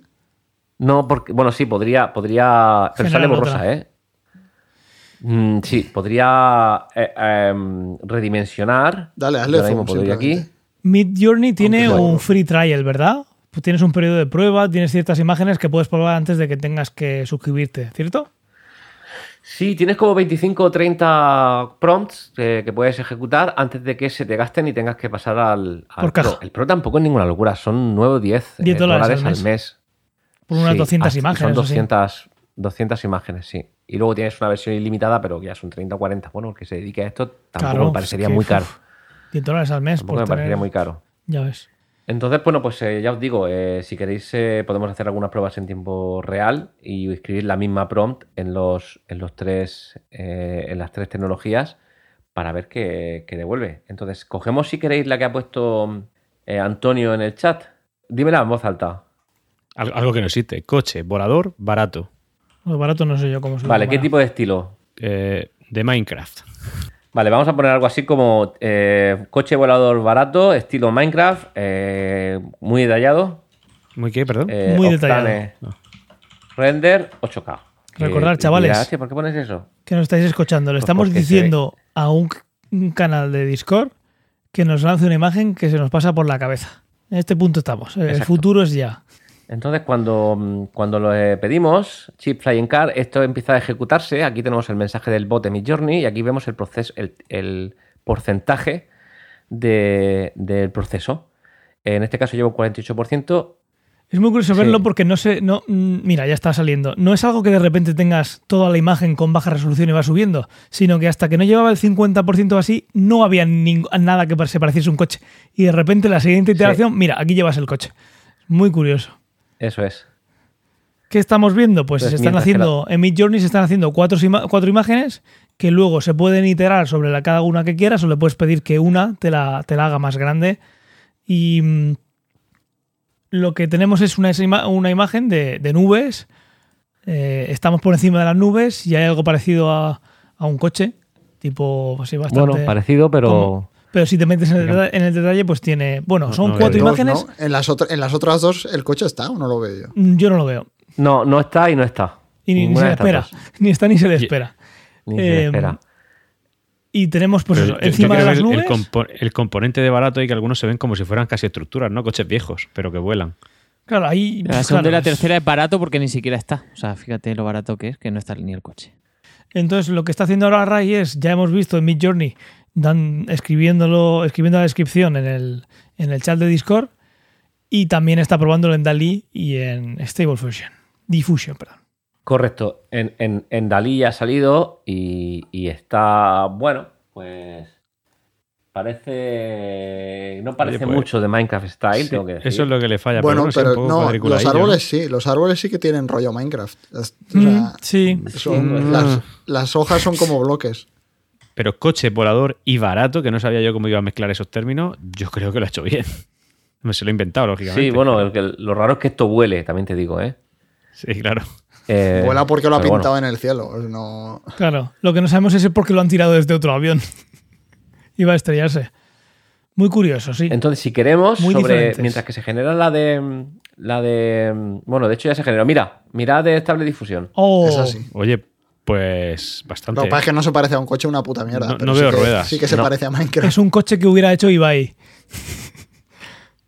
[SPEAKER 5] No, porque. Bueno, sí, podría. podría pero sale borrosa,
[SPEAKER 2] otra.
[SPEAKER 5] ¿eh? Mm, sí, podría eh, em, redimensionar.
[SPEAKER 3] Dale, hazle zoom,
[SPEAKER 5] aquí.
[SPEAKER 2] Mid Journey tiene
[SPEAKER 3] Aunque
[SPEAKER 2] un free trial, ¿verdad? Pues tienes un periodo de prueba, tienes ciertas imágenes que puedes probar antes de que tengas que suscribirte, ¿cierto?
[SPEAKER 5] Sí, tienes como 25 o 30 prompts eh, que puedes ejecutar antes de que se te gasten y tengas que pasar al, al
[SPEAKER 2] Por
[SPEAKER 5] Pro.
[SPEAKER 2] caja.
[SPEAKER 5] El Pro tampoco es ninguna locura, son 9 o 10
[SPEAKER 2] 10
[SPEAKER 5] eh,
[SPEAKER 2] dólares
[SPEAKER 5] dólares,
[SPEAKER 2] al
[SPEAKER 5] al
[SPEAKER 2] mes.
[SPEAKER 5] mes.
[SPEAKER 2] Por unas
[SPEAKER 5] Sí,
[SPEAKER 2] 200
[SPEAKER 5] hasta-
[SPEAKER 2] imágenes.
[SPEAKER 5] Son
[SPEAKER 2] o así.
[SPEAKER 5] 200, 200 imágenes, sí. Y luego tienes una versión ilimitada, pero que ya son 30 o 40. Bueno, el que se dedique a esto tampoco
[SPEAKER 2] Claro,
[SPEAKER 5] me parecería
[SPEAKER 2] es que,
[SPEAKER 5] muy caro.
[SPEAKER 2] uf, 10 dólares al mes.
[SPEAKER 5] Tampoco
[SPEAKER 2] por
[SPEAKER 5] me parecería muy caro.
[SPEAKER 2] Ya ves.
[SPEAKER 5] Entonces, bueno, pues eh, ya os digo, eh, si queréis eh, podemos hacer algunas pruebas en tiempo real y escribir la misma prompt en los, en los tres, en las tres tecnologías para ver qué, qué devuelve. Entonces, cogemos si queréis la que ha puesto Antonio en el chat. Dímela en voz alta.
[SPEAKER 4] Al- Algo que no existe. Coche, volador, barato.
[SPEAKER 2] Lo barato no sé yo cómo se
[SPEAKER 5] Vale, ¿qué tipo de estilo?
[SPEAKER 4] Eh, de Minecraft.
[SPEAKER 5] Vale, vamos a poner algo así como eh, coche volador barato, estilo Minecraft, eh, muy detallado.
[SPEAKER 4] ¿Muy qué, perdón?
[SPEAKER 5] eh,
[SPEAKER 2] Muy detallado.
[SPEAKER 5] Render 8K.
[SPEAKER 2] Recordad,
[SPEAKER 5] Eh,
[SPEAKER 2] chavales.
[SPEAKER 5] dirás, "Hostia, ¿Por qué pones eso?
[SPEAKER 2] Que nos estáis escuchando. Le
[SPEAKER 5] Pues
[SPEAKER 2] estamos diciendo a un, un canal de Discord que nos lance una imagen que se nos pasa por la cabeza. En este punto estamos. El
[SPEAKER 5] Exacto.
[SPEAKER 2] futuro es ya.
[SPEAKER 5] Entonces, cuando, mm, cuando lo eh, pedimos, Chip Flying Car, esto empieza a ejecutarse. Aquí tenemos el mensaje del bot de Midjourney y aquí vemos el proceso, el, el porcentaje de- del proceso. En este caso llevo 48%.
[SPEAKER 2] Es muy curioso
[SPEAKER 5] Sí.
[SPEAKER 2] verlo porque no sé, no, mm, mira, ya está saliendo. No es algo que de repente tengas toda la imagen con baja resolución y va subiendo, sino que hasta que no llevaba el 50% así, no había nada que se pareciese un coche. Y de repente la siguiente iteración, mira, aquí llevas el coche. Muy curioso.
[SPEAKER 5] Eso es.
[SPEAKER 2] ¿Qué estamos viendo? Pues
[SPEAKER 5] Entonces,
[SPEAKER 2] se están haciendo, en Midjourney se están haciendo cuatro, ima- cuatro imágenes que luego se pueden iterar sobre la, cada una que quieras o le puedes pedir que una te la, te la haga más grande. Y mm, lo que tenemos es una, una imagen de, de nubes. Eh, estamos por encima de las nubes y hay algo parecido a, a un coche. Tipo, así bastante.
[SPEAKER 5] Bueno, parecido, pero.
[SPEAKER 2] como- Pero si te metes en el, deta- en el detalle, pues tiene. Bueno,
[SPEAKER 4] No,
[SPEAKER 2] son
[SPEAKER 4] no,
[SPEAKER 2] cuatro
[SPEAKER 3] Dos,
[SPEAKER 2] imágenes.
[SPEAKER 3] ¿no? En, las otra- en las otras dos, ¿el coche está o no lo veo yo?
[SPEAKER 2] Mm, Yo no lo veo.
[SPEAKER 5] No, no está y no está.
[SPEAKER 2] Y ni, se le espera. Ni está ni se le espera.
[SPEAKER 5] Ni se le
[SPEAKER 2] Eh,
[SPEAKER 5] espera.
[SPEAKER 2] Y tenemos, pues
[SPEAKER 4] Pero
[SPEAKER 2] eso,
[SPEAKER 4] yo- yo
[SPEAKER 2] encima de las
[SPEAKER 4] el-
[SPEAKER 2] nubes.
[SPEAKER 4] El, compo- el componente de barato y que algunos se ven como si fueran casi estructuras, ¿no? Coches viejos, pero que vuelan.
[SPEAKER 2] Claro, ahí.
[SPEAKER 6] La segunda y
[SPEAKER 2] claro,
[SPEAKER 6] la
[SPEAKER 2] es-
[SPEAKER 6] tercera es barato porque ni siquiera está. O sea, fíjate lo barato que es, que no está ni el coche.
[SPEAKER 2] Entonces, lo que está haciendo ahora Ray es, ya hemos visto en Midjourney, dan, escribiéndolo, escribiendo la descripción en el, en el chat de Discord, y también está probándolo en DALI y en Stable Diffusion. Diffusion, perdón.
[SPEAKER 5] Correcto. En, en, en Dalí ya ha salido y, y está. Bueno, pues. Parece. No parece
[SPEAKER 4] pues,
[SPEAKER 5] mucho de Minecraft Style,
[SPEAKER 4] Sí,
[SPEAKER 5] tengo que decir.
[SPEAKER 4] eso es lo que le falla.
[SPEAKER 3] Bueno,
[SPEAKER 4] bueno,
[SPEAKER 3] pero
[SPEAKER 4] poco
[SPEAKER 3] no, los árboles sí, los árboles sí que tienen rollo Minecraft.
[SPEAKER 2] Mm, sí.
[SPEAKER 3] son-
[SPEAKER 5] Mm.
[SPEAKER 3] las, las hojas son como bloques.
[SPEAKER 4] Pero coche, volador y barato, que no sabía yo cómo iba a mezclar esos términos, yo creo que lo ha hecho bien. Me se lo he inventado, lógicamente.
[SPEAKER 5] Sí, bueno, el lo raro es que esto huele, también te digo, ¿eh?
[SPEAKER 4] Sí, claro.
[SPEAKER 5] Eh,
[SPEAKER 3] Vuela porque lo ha
[SPEAKER 5] bueno.
[SPEAKER 3] pintado en el cielo. No...
[SPEAKER 2] Claro, lo que no sabemos es por qué lo han tirado desde otro avión. Iba a estrellarse. Muy curioso, sí.
[SPEAKER 5] Entonces, si queremos,
[SPEAKER 2] Muy
[SPEAKER 5] sobre, mientras que se genera la de. La de. Bueno, de hecho ya se generó. Mira, mirad de estable difusión.
[SPEAKER 2] Oh,
[SPEAKER 3] Es así.
[SPEAKER 4] Oye, pues bastante.
[SPEAKER 3] Lo que pasa es que no se parece a un coche una puta mierda.
[SPEAKER 4] No-
[SPEAKER 3] pero
[SPEAKER 4] no
[SPEAKER 3] sí
[SPEAKER 4] veo
[SPEAKER 3] que-
[SPEAKER 4] ruedas.
[SPEAKER 3] Sí que se
[SPEAKER 5] No.
[SPEAKER 3] parece a Minecraft.
[SPEAKER 2] es un coche que hubiera hecho Ibai.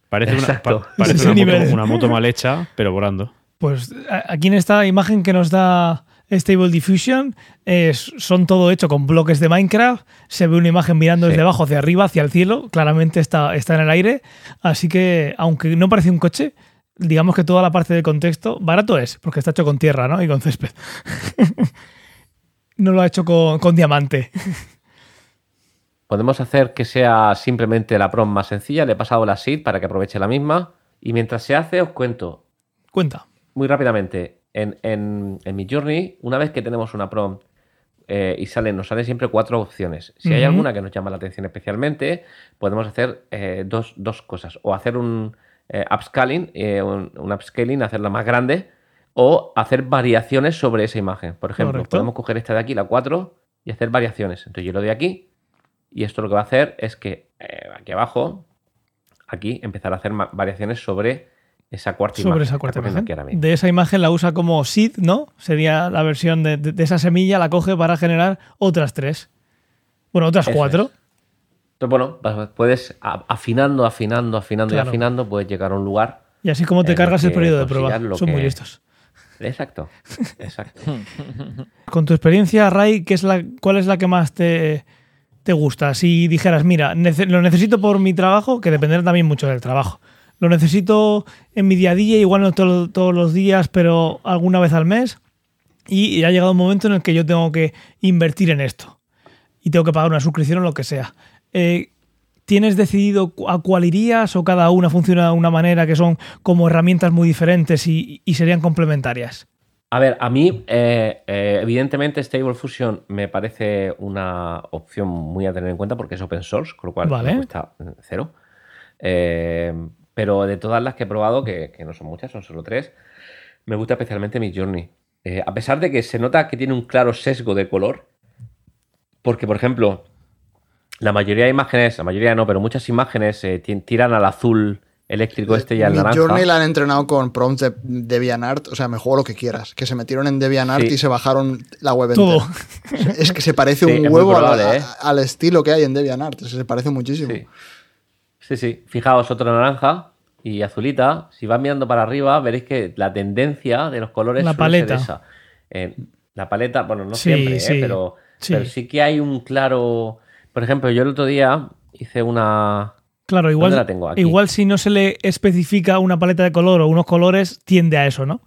[SPEAKER 4] Parece, una,
[SPEAKER 5] Exacto.
[SPEAKER 4] pa- parece
[SPEAKER 2] Ese
[SPEAKER 4] una, moto,
[SPEAKER 2] nivel.
[SPEAKER 4] una moto mal hecha, pero volando.
[SPEAKER 2] Pues aquí en esta imagen que nos da Stable Diffusion es, son todo hecho con bloques de Minecraft. Se ve una imagen mirando desde abajo hacia arriba, hacia el cielo. Claramente está, está en el aire. Así que, aunque no parece un coche, digamos que toda la parte del contexto, barato es, porque está hecho con tierra ¿no? y con césped. no lo ha hecho con, con diamante.
[SPEAKER 5] Podemos hacer que sea simplemente la prom más sencilla. Le he pasado la seed para que aproveche la misma. Y mientras se hace, os cuento
[SPEAKER 2] Cuenta.
[SPEAKER 5] muy rápidamente. En, en, en mi journey, una vez que tenemos una prom eh, y salen, nos salen siempre cuatro opciones. Si hay alguna que nos llama la atención especialmente, podemos hacer eh, dos, dos cosas. O hacer un eh, upscaling, eh, un, un upscaling, hacerla más grande, o hacer variaciones sobre esa imagen. Por ejemplo,
[SPEAKER 2] Correcto.
[SPEAKER 5] podemos coger esta de aquí, la 4, y hacer variaciones. Entonces yo lo doy aquí, y esto lo que va a hacer es que eh, aquí abajo, aquí, empezar a hacer variaciones sobre esa cuarta imagen.
[SPEAKER 2] Sobre esa
[SPEAKER 5] que
[SPEAKER 2] cuarta imagen. De esa imagen la usa como seed, ¿no? Sería la versión de, de- de esa semilla, la coge para generar otras tres. Bueno, otras
[SPEAKER 5] Eso
[SPEAKER 2] cuatro.
[SPEAKER 5] es. Entonces, bueno, puedes afinando, afinando, afinando
[SPEAKER 2] Claro.
[SPEAKER 5] y afinando, puedes llegar a un lugar.
[SPEAKER 2] Y así como te cargas el periodo de prueba. Son muy listos.
[SPEAKER 5] Exacto, exacto.
[SPEAKER 2] Con tu experiencia, Ray, ¿qué es la, ¿cuál es la que más te, te gusta? Si dijeras, mira, nece- lo necesito por mi trabajo, que dependerá también mucho del trabajo. Lo necesito en mi día a día, igual no to- todos los días, pero alguna vez al mes. Y ha llegado un momento en el que yo tengo que invertir en esto. Y tengo que pagar una suscripción o lo que sea. Eh, ¿tienes decidido a cuál irías o cada una funciona de una manera que son como herramientas muy diferentes y, y serían complementarias?
[SPEAKER 5] A ver, a mí, eh, eh, evidentemente, Stable Fusion me parece una opción muy a tener en cuenta porque es open source, con lo cual
[SPEAKER 2] Vale.
[SPEAKER 5] me cuesta eh, cero. Eh, pero de todas las que he probado, que, que no son muchas, son solo tres, me gusta especialmente mi Journey. A pesar de que se nota que tiene un claro sesgo de color, porque, por ejemplo, la mayoría de imágenes, la mayoría no, pero muchas imágenes eh, ti- tiran al azul eléctrico este y al
[SPEAKER 3] Mi
[SPEAKER 5] naranja.
[SPEAKER 3] Journey la han entrenado con prompts de DeviantArt, o sea, me juego lo que quieras. Que se metieron en DeviantArt
[SPEAKER 5] Sí.
[SPEAKER 3] y se bajaron la web
[SPEAKER 2] Todo.
[SPEAKER 3] entera. Es que se parece
[SPEAKER 5] Sí,
[SPEAKER 3] un huevo
[SPEAKER 5] probable, ¿eh?
[SPEAKER 3] a- al estilo que hay en DeviantArt. Se parece muchísimo.
[SPEAKER 5] Sí. Sí, sí. Fijaos, otro naranja y azulita. Si vas mirando para arriba, veréis que la tendencia de los colores
[SPEAKER 2] La
[SPEAKER 5] ser
[SPEAKER 2] paleta.
[SPEAKER 5] esa. Eh, la paleta, bueno, no
[SPEAKER 2] Sí,
[SPEAKER 5] siempre, ¿eh?
[SPEAKER 2] sí.
[SPEAKER 5] pero,
[SPEAKER 2] Sí.
[SPEAKER 5] pero sí que hay un claro. Por ejemplo, yo el otro día hice una.
[SPEAKER 2] Claro,
[SPEAKER 5] ¿Dónde
[SPEAKER 2] igual,
[SPEAKER 5] la tengo? Aquí.
[SPEAKER 2] igual si no se le especifica una paleta de color o unos colores, tiende a eso, ¿no?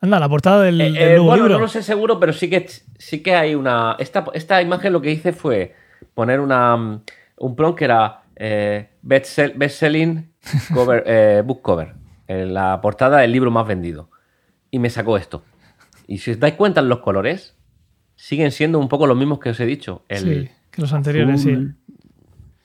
[SPEAKER 2] Anda, la portada del,
[SPEAKER 5] Eh,
[SPEAKER 2] del
[SPEAKER 5] eh,
[SPEAKER 2] nuevo
[SPEAKER 5] bueno,
[SPEAKER 2] libro.
[SPEAKER 5] no lo sé seguro, pero sí que, sí que hay una. Esta, esta imagen lo que hice fue poner una, un prompt que era eh, best, sell- best selling cover, eh, book cover. la portada del libro más vendido. Y me sacó esto. Y si os dais cuenta, los colores siguen siendo un poco los mismos que os he dicho. El,
[SPEAKER 2] sí, que los anteriores, sí.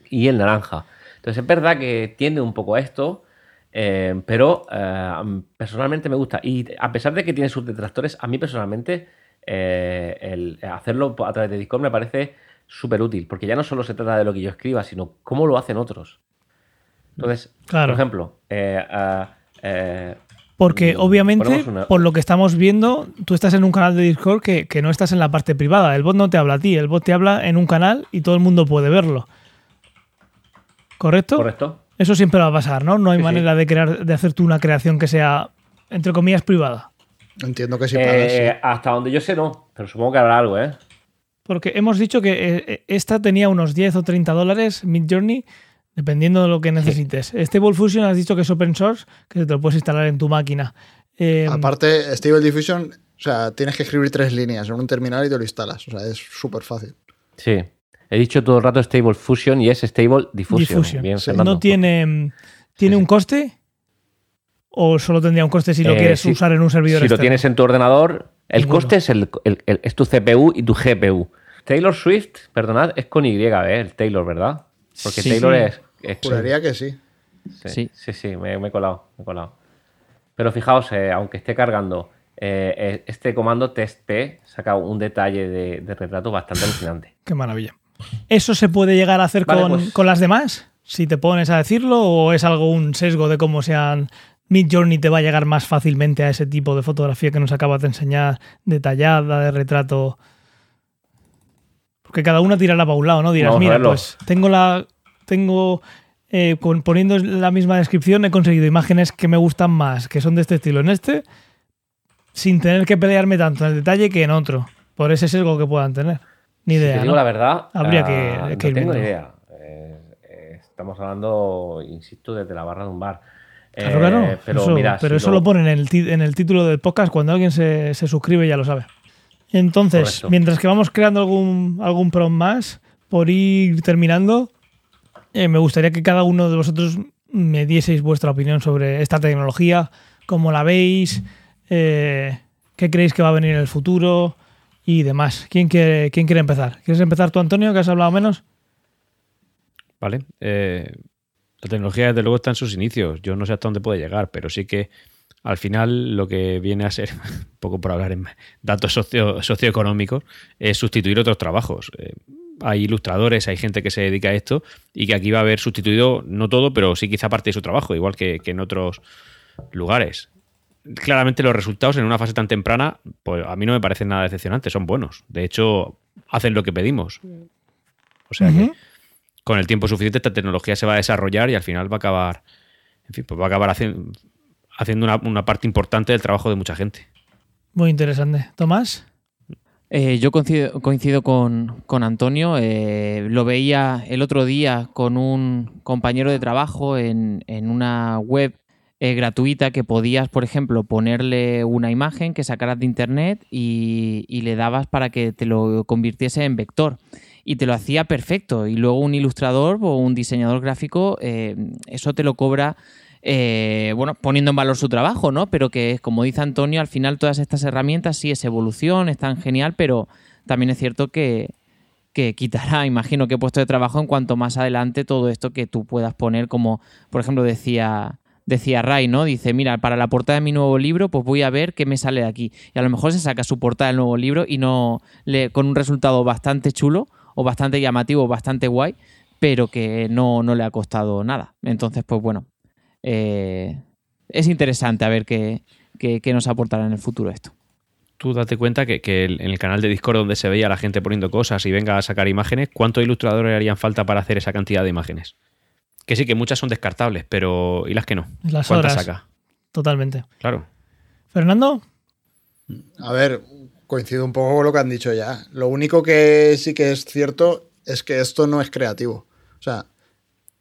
[SPEAKER 5] y el naranja. Entonces es verdad que tiende un poco a esto, eh, pero eh, personalmente me gusta. Y a pesar de que tiene sus detractores, a mí personalmente eh, el hacerlo a través de Discord me parece súper útil, porque ya no solo se trata de lo que yo escriba, sino cómo lo hacen otros. Entonces,
[SPEAKER 2] Claro.
[SPEAKER 5] por ejemplo, ah,
[SPEAKER 2] Porque
[SPEAKER 5] mm,
[SPEAKER 2] obviamente,
[SPEAKER 5] una-
[SPEAKER 2] por lo que estamos viendo, tú estás en un canal de Discord que, que no estás en la parte privada. El bot no te habla a ti, el bot te habla en un canal y todo el mundo puede verlo. ¿Correcto?
[SPEAKER 5] ¿Correcto?
[SPEAKER 2] Eso siempre va a pasar, ¿no? No hay
[SPEAKER 5] Sí, sí.
[SPEAKER 2] manera de crear, de hacer tú una creación que sea, entre comillas, privada.
[SPEAKER 3] Entiendo que sí
[SPEAKER 5] Eh,
[SPEAKER 3] sí.
[SPEAKER 5] Hasta donde yo sé, no, pero supongo que habrá algo, ¿eh?
[SPEAKER 2] Porque hemos dicho que eh, eh, esta tenía unos 10 o 30 dólares, Mid Journey, dependiendo de lo que necesites. Stable Fusion has dicho que es open source, que te lo puedes instalar en tu máquina. Eh,
[SPEAKER 3] Aparte, Stable Diffusion, o sea, tienes que escribir tres líneas en un terminal y te lo instalas. O sea, es súper fácil.
[SPEAKER 5] Sí. He dicho todo el rato Stable Fusion y es Stable Diffusion.
[SPEAKER 2] Diffusion.
[SPEAKER 5] Bien,
[SPEAKER 3] Sí.
[SPEAKER 2] ¿No tiene, mm, ¿tiene
[SPEAKER 5] Sí,
[SPEAKER 2] un coste? ¿O solo tendría un coste si lo
[SPEAKER 5] Eh,
[SPEAKER 2] quieres
[SPEAKER 5] si-
[SPEAKER 2] usar en un servidor
[SPEAKER 5] Si lo tienes en tu ordenador, el
[SPEAKER 2] Ninguno.
[SPEAKER 5] coste es, el, el- el- es tu CPU y tu GPU. Taylor Swift, perdonad, es con Y, ¿eh? El Taylor, ¿verdad? Porque
[SPEAKER 6] Sí.
[SPEAKER 5] Taylor
[SPEAKER 6] Sí.
[SPEAKER 5] es. Es-
[SPEAKER 3] Juraría que sí.
[SPEAKER 5] Sí,
[SPEAKER 6] Sí.
[SPEAKER 5] sí, sí, me, me he colado, me he colado. Pero fijaos, eh, aunque esté cargando, eh, eh, este comando testp saca un detalle de, de retrato bastante alucinante.
[SPEAKER 2] Qué maravilla. ¿Eso se puede llegar a hacer
[SPEAKER 5] Vale,
[SPEAKER 2] con,
[SPEAKER 5] pues-
[SPEAKER 2] con las demás? Si te pones a decirlo, o es algo un sesgo de cómo sean. Mid Journey te va a llegar más fácilmente a ese tipo de fotografía que nos acabas de enseñar, detallada, de retrato. Porque cada una tirará para un lado, ¿no? Dirás, mira, pues tengo la. Tengo. eh, con- poniendo la misma descripción, he conseguido imágenes que me gustan más, que son de este estilo en este, sin tener que pelearme tanto en el detalle que en otro. Por ese sesgo que puedan tener. Ni
[SPEAKER 5] Si
[SPEAKER 2] idea.
[SPEAKER 5] te digo
[SPEAKER 2] ¿no?
[SPEAKER 5] la verdad,
[SPEAKER 2] Habría
[SPEAKER 5] ah,
[SPEAKER 2] que- que
[SPEAKER 5] no
[SPEAKER 2] ir
[SPEAKER 5] tengo ni idea. Eh, eh, estamos hablando, insisto, desde la barra de un bar.
[SPEAKER 2] Claro,
[SPEAKER 5] Eh,
[SPEAKER 2] claro.
[SPEAKER 5] Pero
[SPEAKER 2] eso,
[SPEAKER 5] mira,
[SPEAKER 2] pero
[SPEAKER 5] si
[SPEAKER 2] eso
[SPEAKER 5] lo-
[SPEAKER 2] lo ponen en el, en el título del podcast cuando alguien se, se suscribe ya lo sabe. Entonces,
[SPEAKER 5] Correcto.
[SPEAKER 2] mientras que vamos creando algún, algún prom más, por ir terminando, eh, me gustaría que cada uno de vosotros me dieseis vuestra opinión sobre esta tecnología, cómo la veis, eh, qué creéis que va a venir en el futuro y demás. ¿Quién quiere, quiere empezar? ¿Quieres empezar tú, Antonio, que has hablado menos?
[SPEAKER 4] Vale. eh, la tecnología, desde luego, está en sus inicios. Yo no sé hasta dónde puede llegar, pero sí que al final lo que viene a ser, un poco por hablar en datos socio- socioeconómicos, es sustituir otros trabajos. Hay ilustradores, hay gente que se dedica a esto y que aquí va a haber sustituido, no todo, pero sí quizá parte de su trabajo, igual que, que en otros lugares. Claramente los resultados en una fase tan temprana, pues a mí no me parecen nada decepcionantes, son buenos. De hecho, hacen lo que pedimos. O sea que con el tiempo suficiente esta tecnología se va a desarrollar y al final va a acabar, en fin, pues va a acabar haciendo, haciendo una, una parte importante del trabajo de mucha gente.
[SPEAKER 2] Muy interesante. Tomás.
[SPEAKER 6] Eh, yo coincido, con, con Antonio. eh, lo veía el otro día con un compañero de trabajo en, en una web eh, gratuita que podías, por ejemplo, ponerle una imagen que sacaras de internet y, y le dabas para que te lo convirtiese en vector. y te lo hacía perfecto. Y luego un ilustrador o un diseñador gráfico, eh, eso te lo cobra. Eh, bueno, poniendo en valor su trabajo, ¿no? Pero que, como dice Antonio, al final todas estas herramientas sí es evolución, están genial, pero también es cierto que, que quitará, imagino que puesto de trabajo en cuanto más adelante todo esto que tú puedas poner, como por ejemplo decía, decía Ray, ¿no? Dice, mira, para la portada de mi nuevo libro, pues voy a ver qué me sale de aquí. Y a lo mejor se saca su portada del nuevo libro y no le, con un resultado bastante chulo o bastante llamativo, bastante guay, pero que no, no le ha costado nada. Entonces, pues bueno, eh, es interesante a ver qué, qué, qué nos aportará en el futuro esto.
[SPEAKER 4] Tú date cuenta que, que el- en el canal de Discord donde se veía la gente poniendo cosas y venga a sacar imágenes, ¿cuántos ilustradores harían falta para hacer esa cantidad de imágenes? Que sí, que muchas son descartables, pero ¿y las que no?
[SPEAKER 2] Las
[SPEAKER 4] ¿Cuántas
[SPEAKER 2] horas.
[SPEAKER 4] saca?
[SPEAKER 2] Totalmente.
[SPEAKER 4] Claro.
[SPEAKER 2] Fernando,
[SPEAKER 3] A ver, coincido un poco con lo que han dicho ya. Lo único que sí que es cierto es que esto no es creativo. O sea,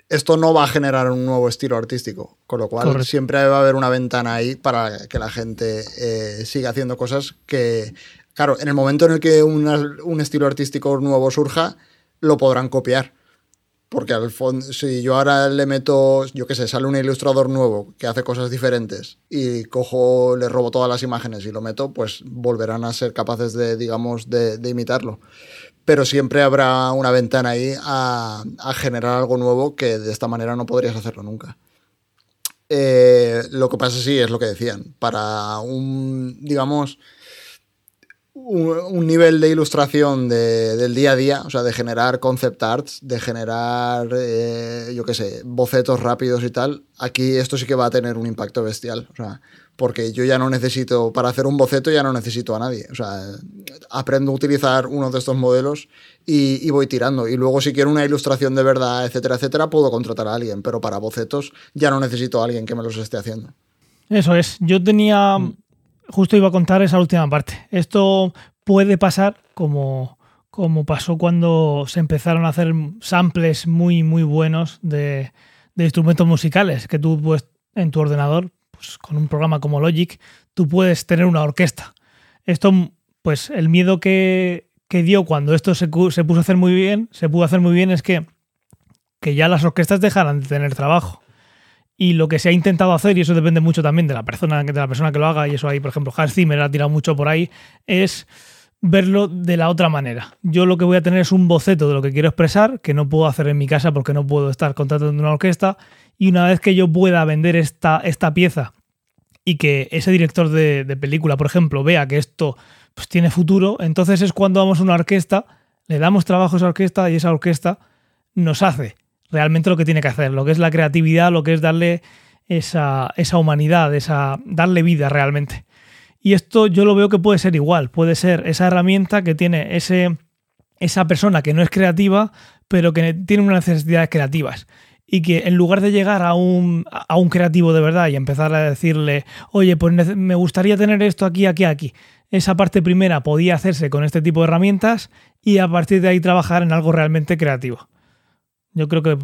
[SPEAKER 3] esto no va a generar un nuevo estilo artístico. Con lo cual,
[SPEAKER 2] Correcto.
[SPEAKER 3] siempre va a haber una ventana ahí para que la gente eh, siga haciendo cosas que, claro, en el momento en el que una- un estilo artístico nuevo surja, lo podrán copiar. Porque al fondo, si yo ahora le meto, yo qué sé, sale un ilustrador nuevo que hace cosas diferentes y cojo, le robo todas las imágenes y lo meto, pues volverán a ser capaces de, digamos, de, de imitarlo. Pero siempre habrá una ventana ahí a, generar algo nuevo que de esta manera no podrías hacerlo nunca. Eh, lo que pasa sí es lo que decían. Para un, digamos, un, un nivel de ilustración de- del día a día, o sea, de generar concept arts, de generar, eh, yo qué sé, bocetos rápidos y tal, aquí esto sí que va a tener un impacto bestial. O sea, porque yo ya no necesito, para hacer un boceto ya no necesito a nadie. O sea, aprendo a utilizar uno de estos modelos y, y voy tirando. Y luego si quiero una ilustración de verdad, etcétera, etcétera, puedo contratar a alguien, pero para bocetos ya no necesito a alguien que me los esté haciendo.
[SPEAKER 2] Eso es. Yo tenía. Justo iba a contar esa última parte. Esto puede pasar como, como pasó cuando se empezaron a hacer samples muy, muy buenos de, de instrumentos musicales. Que tú, pues, en tu ordenador, pues, con un programa como Logic, tú puedes tener una orquesta. Esto, pues, el miedo que, que dio cuando esto se, se puso a hacer muy bien, se pudo hacer muy bien, es que, que ya las orquestas dejaran de tener trabajo. Y lo que se ha intentado hacer, y eso depende mucho también de la persona, de la persona que lo haga, y eso ahí, por ejemplo, Hans Zimmer ha tirado mucho por ahí, es verlo de la otra manera. Yo lo que voy a tener es un boceto de lo que quiero expresar, que no puedo hacer en mi casa porque no puedo estar contratando una orquesta, y una vez que yo pueda vender esta, esta pieza y que ese director de, película, por ejemplo, vea que esto pues, tiene futuro, entonces es cuando vamos a una orquesta, le damos trabajo a esa orquesta y esa orquesta nos hace realmente lo que tiene que hacer, lo que es la creatividad, lo que es darle esa, esa humanidad, esa, darle vida realmente. Y esto yo lo veo que puede ser igual, puede ser esa herramienta que tiene ese, esa persona que no es creativa, pero que tiene unas necesidades creativas. Y que en lugar de llegar a un, a un creativo de verdad y empezar a decirle, oye, pues me gustaría tener esto aquí, aquí, aquí. Esa parte primera podía hacerse con este tipo de herramientas y a partir de ahí trabajar en algo realmente creativo. Yo creo que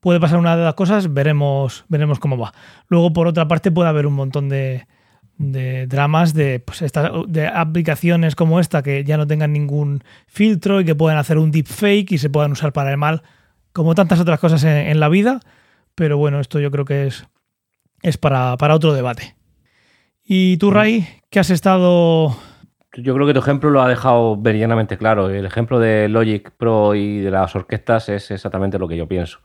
[SPEAKER 2] puede pasar una de las cosas, veremos, veremos cómo va. Luego, por otra parte, puede haber un montón de, de dramas de, pues, de aplicaciones como esta que ya no tengan ningún filtro y que puedan hacer un deepfake y se puedan usar para el mal, como tantas otras cosas en, en la vida. Pero bueno, esto yo creo que es, es para, para otro debate. Y tú, Ray, que has estado
[SPEAKER 5] Yo creo que tu ejemplo lo ha dejado meridianamente claro. El ejemplo de Logic Pro y de las orquestas es exactamente lo que yo pienso.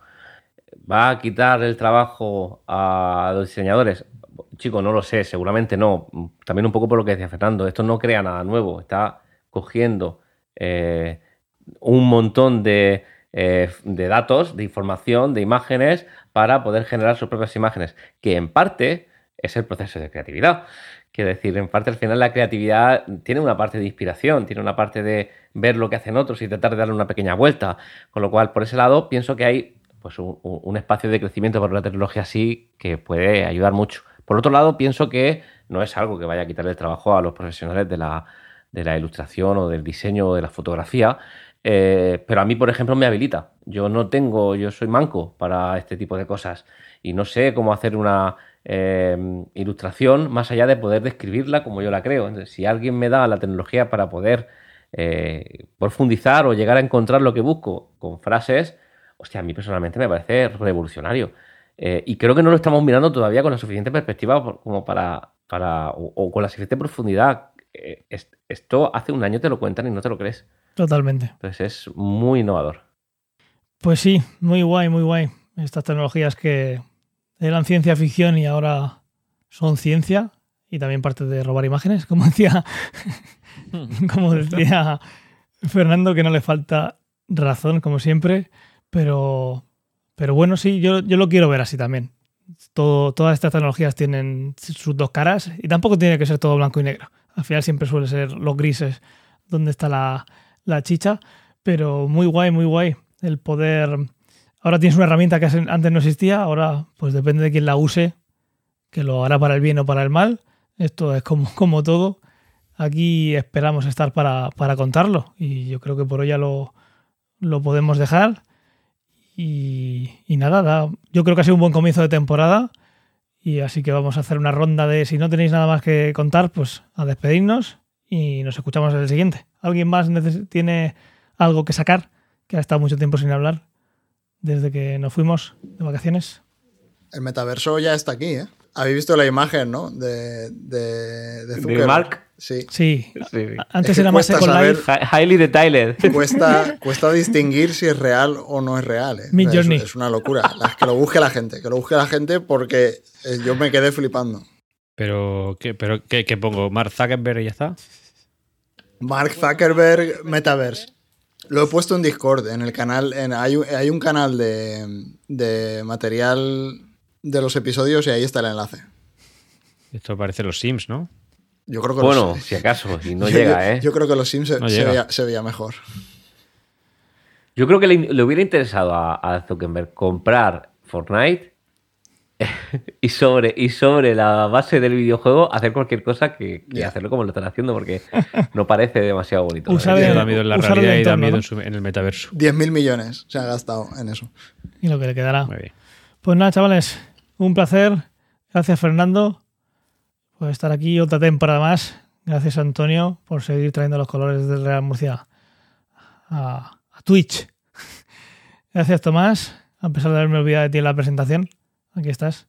[SPEAKER 5] ¿Va a quitar el trabajo a los diseñadores? Chico, no lo sé, seguramente no. También un poco por lo que decía Fernando, esto no crea nada nuevo, está cogiendo eh, un montón de, eh, de datos, de información, de imágenes para poder generar sus propias imágenes, que en parte es el proceso de creatividad. Quiero decir, en parte al final la creatividad tiene una parte de inspiración, tiene una parte de ver lo que hacen otros y tratar de darle una pequeña vuelta. Con lo cual, por ese lado, pienso que hay pues, un, espacio de crecimiento para una tecnología así que puede ayudar mucho. Por otro lado, pienso que no es algo que vaya a quitarle el trabajo a los profesionales de la, de la ilustración o del diseño o de la fotografía, eh, pero a mí, por ejemplo, me habilita. Yo no tengo, yo soy manco para este tipo de cosas y no sé cómo hacer una eh, ilustración más allá de poder describirla como yo la creo. Entonces, si alguien me da la tecnología para poder eh, profundizar o llegar a encontrar lo que busco con frases, hostia, a mí personalmente me parece revolucionario. Y creo que no lo estamos mirando todavía con la suficiente perspectiva como para, para o con la suficiente profundidad. Eh, es- esto hace un año te lo cuentan y no te lo crees.
[SPEAKER 2] Totalmente.
[SPEAKER 5] Entonces es muy innovador.
[SPEAKER 2] Pues sí, muy guay, muy guay. Estas tecnologías que eran ciencia ficción y ahora son ciencia y también parte de robar imágenes, como decía, como decía Fernando, que no le falta razón, como siempre, pero, pero bueno, sí, yo, yo lo quiero ver así también. Todo, todas estas tecnologías tienen sus dos caras y tampoco tiene que ser todo blanco y negro. Al final siempre suele ser los grises donde está la, la chicha, pero muy guay, muy guay el poder... Ahora tienes una herramienta que antes no existía, ahora pues depende de quién la use, que lo hará para el bien o para el mal. Esto es como, como todo. Aquí esperamos estar para, para contarlo y yo creo que por hoy ya lo, lo podemos dejar. Y, nada, da- yo creo que ha sido un buen comienzo de temporada y así que vamos a hacer una ronda de si no tenéis nada más que contar, pues a despedirnos y nos escuchamos en el siguiente. ¿Alguien más tiene algo que sacar? Que ha estado mucho tiempo sin hablar desde que nos fuimos de vacaciones.
[SPEAKER 3] El metaverso ya está aquí, ¿eh? Habéis visto la imagen, ¿no? De, de, de Zuckerberg.
[SPEAKER 5] Mark?
[SPEAKER 3] Sí.
[SPEAKER 2] Sí,
[SPEAKER 5] Sí.
[SPEAKER 2] antes
[SPEAKER 3] Es que
[SPEAKER 2] era más Second
[SPEAKER 3] saber-
[SPEAKER 2] Life.
[SPEAKER 5] Hi- Highly detailed.
[SPEAKER 3] Cuesta, cuesta distinguir si es real o no es real. ¿eh?
[SPEAKER 2] Mid
[SPEAKER 3] es,
[SPEAKER 2] Journey.
[SPEAKER 3] es una locura. La- que lo busque la gente, que lo busque la gente porque eh, yo me quedé flipando.
[SPEAKER 4] Pero, ¿qué, pero ¿qué, qué pongo? ¿Mark Zuckerberg y ya está?
[SPEAKER 3] Mark Zuckerberg Metaverse. Lo he puesto en Discord, en el canal. En, hay, un- hay un canal de, de material de los episodios y ahí está el enlace.
[SPEAKER 4] Esto parece los Sims, ¿no?
[SPEAKER 3] Yo creo que
[SPEAKER 5] Bueno,
[SPEAKER 3] los,
[SPEAKER 5] si acaso, y no
[SPEAKER 3] yo-
[SPEAKER 5] llega, ¿eh?
[SPEAKER 3] Yo creo que los Sims se,
[SPEAKER 4] No
[SPEAKER 3] se
[SPEAKER 4] llega.
[SPEAKER 3] veía, se veía mejor.
[SPEAKER 5] Yo creo que le, le hubiera interesado a, a Zuckerberg comprar Fortnite y sobre, y sobre la base del videojuego hacer cualquier cosa que, hacerlo como lo están haciendo porque no parece demasiado bonito.
[SPEAKER 2] Usar el-
[SPEAKER 4] da miedo en la realidad y da miedo
[SPEAKER 2] ¿no?
[SPEAKER 4] en, su- en el metaverso.
[SPEAKER 3] 10.000 millones se ha gastado en eso.
[SPEAKER 2] Y lo que le quedará.
[SPEAKER 4] Muy bien.
[SPEAKER 2] Pues nada, chavales, un placer. Gracias, Fernando, por estar aquí otra temporada más. Gracias, Antonio, por seguir trayendo los colores del Real Murcia a, a Twitch. Gracias, Tomás, a pesar de haberme olvidado de ti en la presentación. Aquí estás.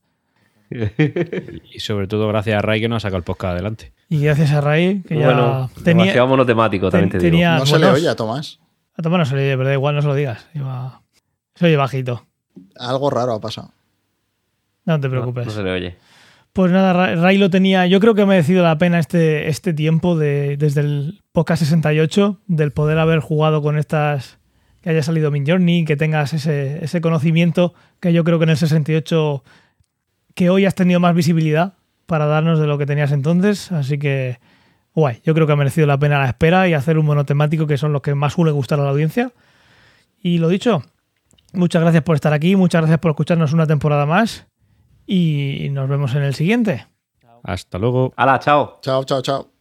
[SPEAKER 4] Y sobre todo gracias a Ray que nos ha sacado el podcast adelante.
[SPEAKER 2] Y gracias a Ray, que ya
[SPEAKER 5] Bueno,
[SPEAKER 2] tenía.
[SPEAKER 5] demasiado monotemático, también te digo.
[SPEAKER 3] No se le oye a Tomás.
[SPEAKER 2] A Tomás no se le oye, pero da igual, no se lo digas. Iba- Se oye bajito.
[SPEAKER 3] Algo raro ha pasado.
[SPEAKER 2] No te preocupes.
[SPEAKER 5] no se le oye.
[SPEAKER 2] Pues nada, Ra- Ray lo tenía. Yo creo que ha merecido la pena este, este tiempo de, desde el podcast 68, del poder haber jugado con estas. Que haya salido Min Journey, que tengas ese, ese conocimiento que yo creo que en el 68, que hoy has tenido más visibilidad para darnos de lo que tenías entonces. Así que, guay. Yo creo que ha merecido la pena la espera y hacer un monotemático que son los que más suele gustar a la audiencia. Y lo dicho, muchas gracias por estar aquí, muchas gracias por escucharnos una temporada más y nos vemos en el siguiente.
[SPEAKER 4] Hasta luego.
[SPEAKER 5] ¡Hala, chao!
[SPEAKER 3] Chao, chao, chao.